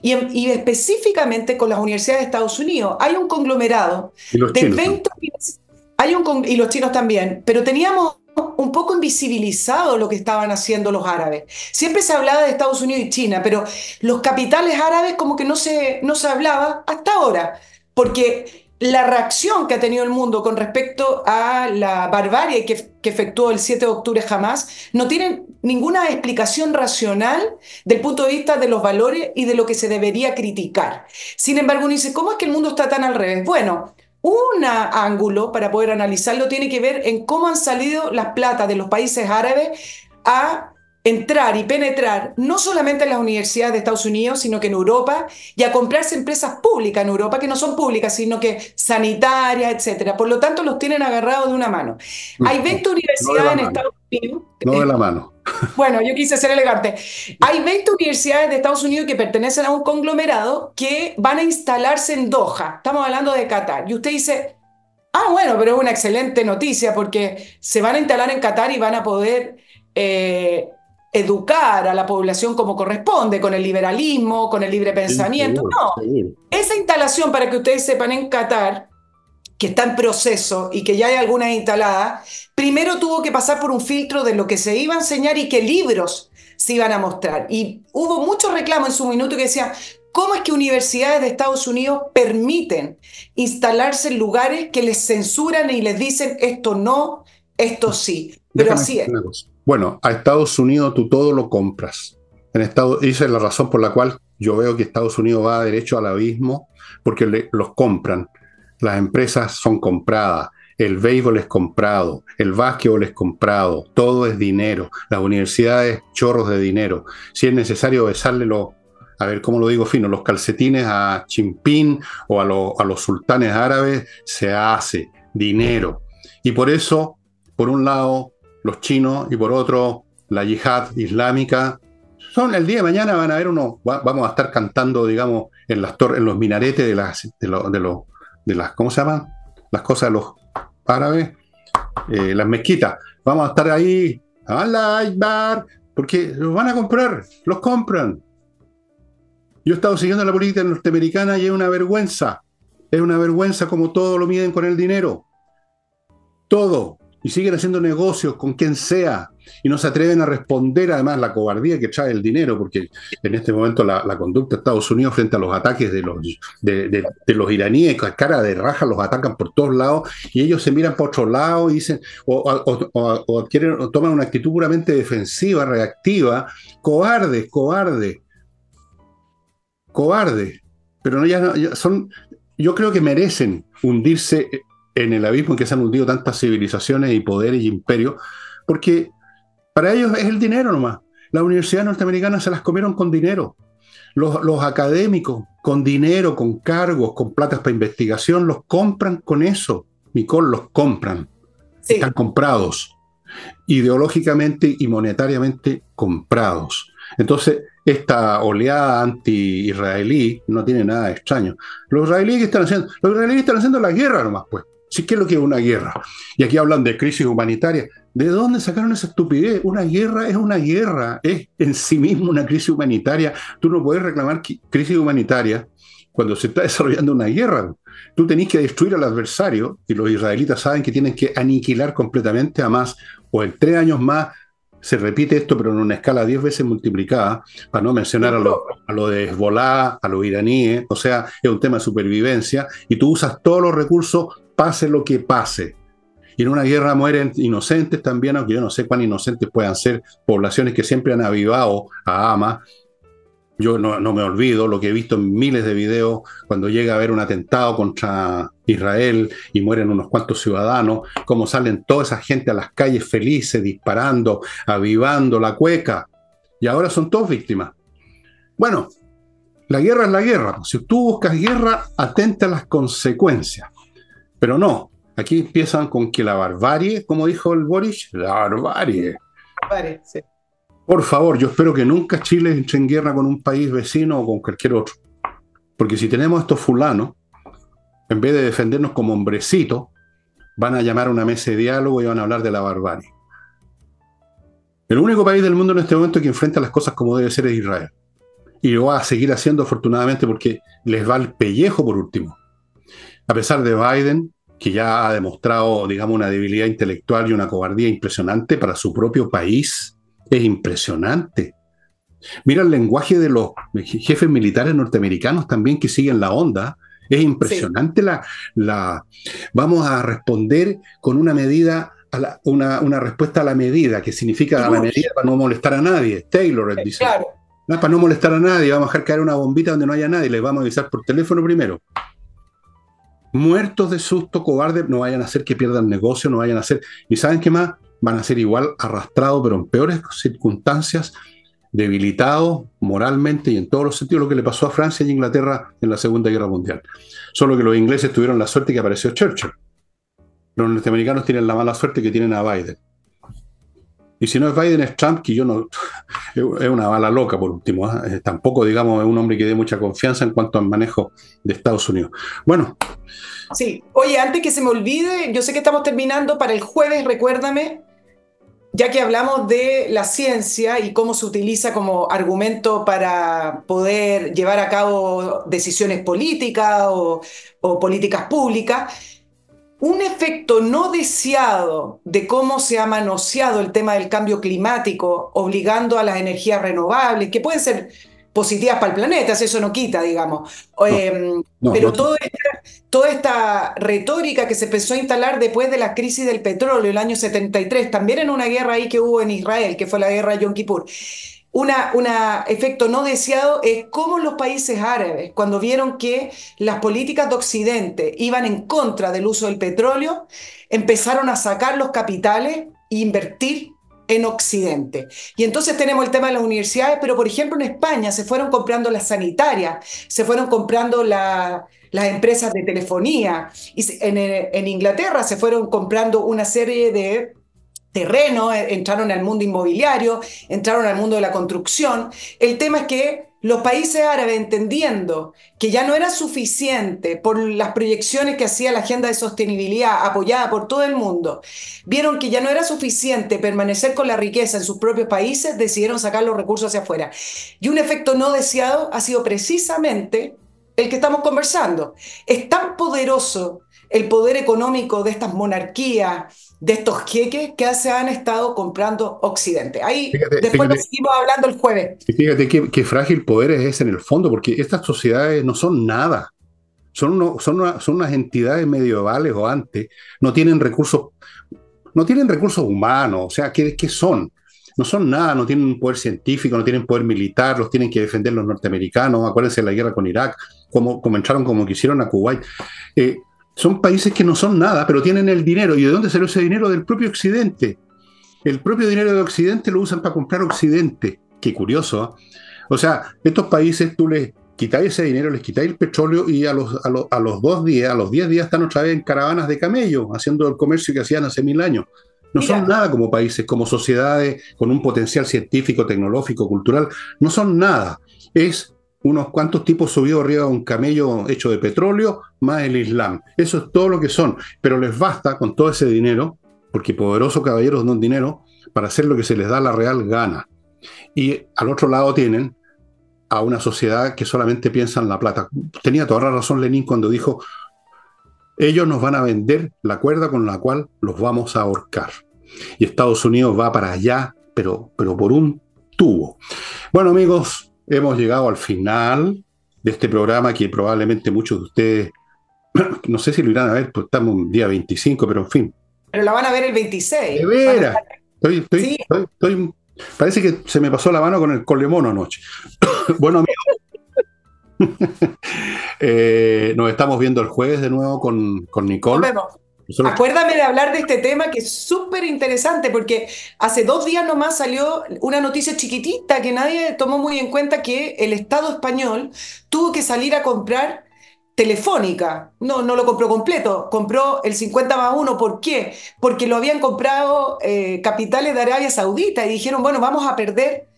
S2: Y, específicamente con las universidades de Estados Unidos. Hay un conglomerado de 20... Hay un, y los chinos también, pero teníamos un poco invisibilizado lo que estaban haciendo los árabes. Siempre se hablaba de Estados Unidos y China, pero los capitales árabes como que no se, no se hablaba hasta ahora, porque la reacción que ha tenido el mundo con respecto a la barbarie que, efectuó el 7 de octubre jamás no tiene ninguna explicación racional del punto de vista de los valores y de lo que se debería criticar. Sin embargo, uno dice, ¿cómo es que el mundo está tan al revés? Bueno, un ángulo para poder analizarlo tiene que ver en cómo han salido las platas de los países árabes a entrar y penetrar no solamente en las universidades de Estados Unidos, sino que en Europa y a comprarse empresas públicas en Europa que no son públicas, sino que sanitarias, etcétera. Por lo tanto, los tienen agarrados de una mano. Hay 20 universidades en Estados Unidos.
S1: No de la mano. [laughs]
S2: Bueno, yo quise ser elegante. Hay 20 universidades de Estados Unidos que pertenecen a un conglomerado que van a instalarse en Doha. Estamos hablando de Qatar. Y usted dice, ah, bueno, pero es una excelente noticia porque se van a instalar en Qatar y van a poder eh, educar a la población como corresponde, con el liberalismo, con el libre pensamiento. no, esa instalación, para que ustedes sepan, en Qatar, que está en proceso y que ya hay algunas instaladas, primero tuvo que pasar por un filtro de lo que se iba a enseñar y qué libros se iban a mostrar. Y hubo mucho reclamo en su minuto que decía, ¿cómo es que universidades de Estados Unidos permiten instalarse en lugares que les censuran y les dicen esto no, esto sí? Pero así es.
S1: Bueno, a Estados Unidos tú todo lo compras. En Estados, esa es la razón por la cual yo veo que Estados Unidos va derecho al abismo, porque los compran. Las empresas son compradas, el béisbol es comprado, el básquetbol es comprado, todo es dinero, las universidades chorros de dinero. Si es necesario besarle los, a ver cómo lo digo fino, los calcetines a Chimpín o a, a los sultanes árabes, se hace dinero. Y por eso, por un lado, los chinos y por otro la yihad islámica. Son el día de mañana van a ver uno, vamos a estar cantando, digamos, en las torres, en los minaretes de las, de, de, las, ¿cómo se llaman? Las cosas de los árabes, eh, las mezquitas. Vamos a estar ahí, Allah porque los van a comprar, los compran. Yo he estado siguiendo la política norteamericana y es una vergüenza. Es una vergüenza como todo lo miden con el dinero. Todo y siguen haciendo negocios con quien sea y no se atreven a responder además la cobardía que trae el dinero, porque en este momento la, conducta de Estados Unidos frente a los ataques de los, de, los iraníes, cara de raja, los atacan por todos lados y ellos se miran por otro lado y dicen, o, quieren, toman una actitud puramente defensiva, reactiva, cobardes, cobardes, cobardes, pero no, ya, ya son, yo creo que merecen hundirse en el abismo en que se han hundido tantas civilizaciones y poderes y imperios, porque para ellos es el dinero nomás. Las universidades norteamericanas se las comieron con dinero. Los, académicos con dinero, con cargos, con platas para investigación, los compran con eso. Nicole, los compran. Están comprados. Ideológicamente y monetariamente comprados. Entonces, esta oleada anti-israelí no tiene nada de extraño. Los israelíes que están haciendo, los israelíes están haciendo la guerra nomás, pues. Sí, ¿qué es lo que es una guerra? Y aquí hablan de crisis humanitaria. ¿De dónde sacaron esa estupidez? Una guerra es una guerra, es en sí mismo una crisis humanitaria. Tú no puedes reclamar crisis humanitaria cuando se está [laughs] desarrollando una guerra. Tú tenés que destruir al adversario y los israelitas saben que tienen que aniquilar completamente a más o en tres años más se repite esto, pero en una escala diez veces multiplicada, para no mencionar a lo, a lo de Hezbollah, a los iraníes, o sea, es un tema de supervivencia, y tú usas todos los recursos, pase lo que pase. Y en una guerra mueren inocentes también, aunque yo no sé cuán inocentes puedan ser poblaciones que siempre han avivado a Hamas, yo no, me olvido lo que he visto en miles de videos cuando llega a haber un atentado contra Israel y mueren unos cuantos ciudadanos, cómo salen toda esa gente a las calles felices, disparando, avivando la cueca. Y ahora son todos víctimas. Bueno, la guerra es la guerra. Si tú buscas guerra, atenta a las consecuencias. Pero no, aquí empiezan con que la barbarie, como dijo el Boris, la barbarie. barbarie sí. Por favor, yo espero que nunca Chile entre en guerra con un país vecino o con cualquier otro. Porque si tenemos estos fulanos, en vez de defendernos como hombrecitos, van a llamar a una mesa de diálogo y van a hablar de la barbarie. El único país del mundo en este momento que enfrenta las cosas como debe ser es Israel. Y lo va a seguir haciendo afortunadamente porque les va el pellejo por último. A pesar de Biden, que ya ha demostrado, digamos, una debilidad intelectual y una cobardía impresionante para su propio país, es impresionante. Mira el lenguaje de los jefes militares norteamericanos también que siguen la onda. Es impresionante la, la... Vamos a responder con una medida, una, una, respuesta a la medida, que significa a la medida para no molestar a nadie. Taylor dice. Claro. para no molestar a nadie, vamos a dejar caer una bombita donde no haya nadie, les vamos a avisar por teléfono primero. Muertos de susto, cobardes, no vayan a hacer que pierdan negocio, no vayan a hacer. ¿Y saben qué más? van a ser igual arrastrados, pero en peores circunstancias, debilitados moralmente y en todos los sentidos, lo que le pasó a Francia y Inglaterra en la Segunda Guerra Mundial. Solo que los ingleses tuvieron la suerte que apareció Churchill. Los norteamericanos tienen la mala suerte que tienen a Biden. Y si no es Biden, es Trump, que yo no. [laughs] Es una bala loca, por último. ¿ah? Tampoco, digamos, es un hombre que dé mucha confianza en cuanto al manejo de Estados Unidos. Bueno.
S2: Sí, oye, antes que se me olvide, yo sé que estamos terminando para el jueves, recuérdame, ya que hablamos de la ciencia y cómo se utiliza como argumento para poder llevar a cabo decisiones políticas o, políticas públicas, un efecto no deseado de cómo se ha manoseado el tema del cambio climático, obligando a las energías renovables, que pueden ser positivas para el planeta, eso no quita, digamos. Em, pero toda esta retórica que se empezó a instalar después de la crisis del petróleo el año 73, también en una guerra ahí que hubo en Israel, que fue la guerra de Yom Kippur. Un una efecto no deseado es cómo los países árabes, cuando vieron que las políticas de Occidente iban en contra del uso del petróleo, empezaron a sacar los capitales e invertir en Occidente. Y entonces tenemos el tema de las universidades, pero por ejemplo en España se fueron comprando las sanitarias, se fueron comprando las empresas de telefonía, y en, en Inglaterra se fueron comprando una serie de terrenos, entraron al mundo inmobiliario, entraron al mundo de la construcción. El tema es que los países árabes, entendiendo que ya no era suficiente por las proyecciones que hacía la agenda de sostenibilidad apoyada por todo el mundo, vieron que ya no era suficiente permanecer con la riqueza en sus propios países, decidieron sacar los recursos hacia afuera. Y un efecto no deseado ha sido precisamente el que estamos conversando. Es tan poderoso el poder económico de estas monarquías, de estos jeques que se han estado comprando Occidente. Ahí después lo seguimos hablando el jueves.
S1: Fíjate qué, frágil poder es ese en el fondo, porque estas sociedades no son nada. Son, son, son unas entidades medievales o antes, no tienen recursos, no tienen recursos humanos, o sea, ¿qué, qué son? no son nada, no tienen poder científico, no tienen poder militar, los tienen que defender los norteamericanos, acuérdense de la guerra con Irak, como, como entraron como quisieron a Kuwait. Eh, son países que no son nada, pero tienen el dinero. ¿Y de dónde salió ese dinero? Del propio Occidente. El propio dinero de Occidente lo usan para comprar Occidente. Qué curioso. ¿ah? O sea, estos países tú les quitáis ese dinero, les quitáis el petróleo y a los, a, los, dos días, a los diez días están otra vez en caravanas de camello, haciendo el comercio que hacían hace mil años. No son nada como países, como sociedades con un potencial científico, tecnológico, cultural. No son nada. Es unos cuantos tipos subidos arriba de un camello hecho de petróleo, más el Islam. Eso es todo lo que son. Pero les basta con todo ese dinero, porque poderosos caballeros dan dinero, para hacer lo que se les da la real gana. Y al otro lado tienen a una sociedad que solamente piensa en la plata. Tenía toda la razón Lenin cuando dijo, ellos nos van a vender la cuerda con la cual los vamos a ahorcar. Y Estados Unidos va para allá, pero, pero por un tubo. Bueno amigos, hemos llegado al final de este programa que probablemente muchos de ustedes, [clears throat] no sé si lo irán a ver, pues estamos un día 25, pero en fin.
S2: Pero la van a ver el 26.
S1: De veras. Estoy, estoy, estoy, parece que se me pasó la mano con el colemono anoche. [coughs] bueno, amigos. [laughs] eh, nos estamos viendo el jueves de nuevo con, con Nicole.
S2: Nos vemos. Acuérdame de hablar de este tema que es súper interesante porque hace dos días nomás salió una noticia chiquitita que nadie tomó muy en cuenta que el Estado español tuvo que salir a comprar Telefónica. No, no lo compró completo, compró el 50 más 1. ¿Por qué? Porque lo habían comprado eh, capitales de Arabia Saudita y dijeron, bueno, vamos a perder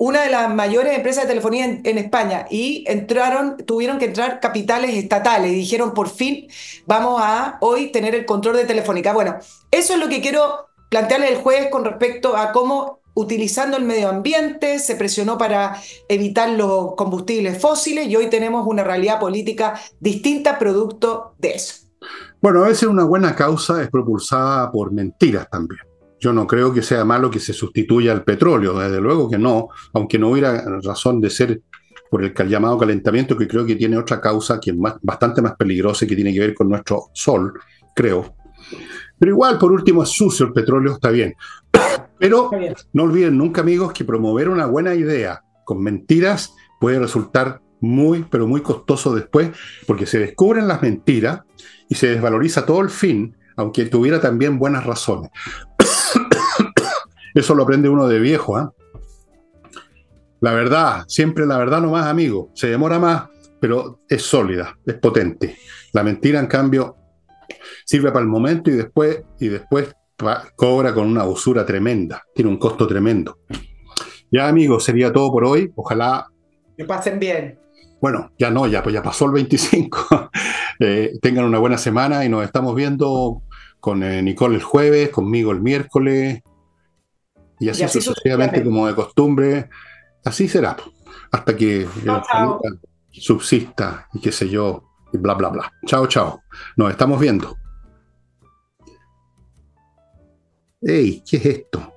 S2: una de las mayores empresas de telefonía en, España y entraron, tuvieron que entrar capitales estatales y dijeron por fin vamos a hoy tener el control de Telefónica. Bueno, eso es lo que quiero plantearle el jueves con respecto a cómo utilizando el medio ambiente se presionó para evitar los combustibles fósiles y hoy tenemos una realidad política distinta producto de eso.
S1: Bueno, a veces una buena causa es propulsada por mentiras también. Yo no creo que sea malo que se sustituya al petróleo, desde luego que no, aunque no hubiera razón de ser por el llamado calentamiento, que creo que tiene otra causa que es bastante más peligrosa y que tiene que ver con nuestro sol, creo. Pero igual, por último, es sucio el petróleo, está bien. [coughs] Pero no olviden nunca, amigos, que promover una buena idea con mentiras puede resultar muy, pero muy costoso después, porque se descubren las mentiras y se desvaloriza todo el fin, aunque tuviera también buenas razones. [coughs] Eso lo aprende uno de viejo. ¿ah? La verdad, siempre la verdad nomás, amigo. Se demora más, pero es sólida, es potente. La mentira, en cambio, sirve para el momento y después, y después cobra con una usura tremenda. Tiene un costo tremendo. Ya, amigos, sería todo por hoy. Ojalá.
S2: Que pasen bien.
S1: Bueno, ya no, ya, pues ya pasó el 25. [laughs] Eh, tengan una buena semana y nos estamos viendo con eh, Nicole el jueves, conmigo el miércoles, y así, sucesivamente como de costumbre. Así será, hasta que subsista y qué sé yo, y bla, bla, bla. Chao, chao. Nos estamos viendo. ¡Ey! ¿Qué es esto?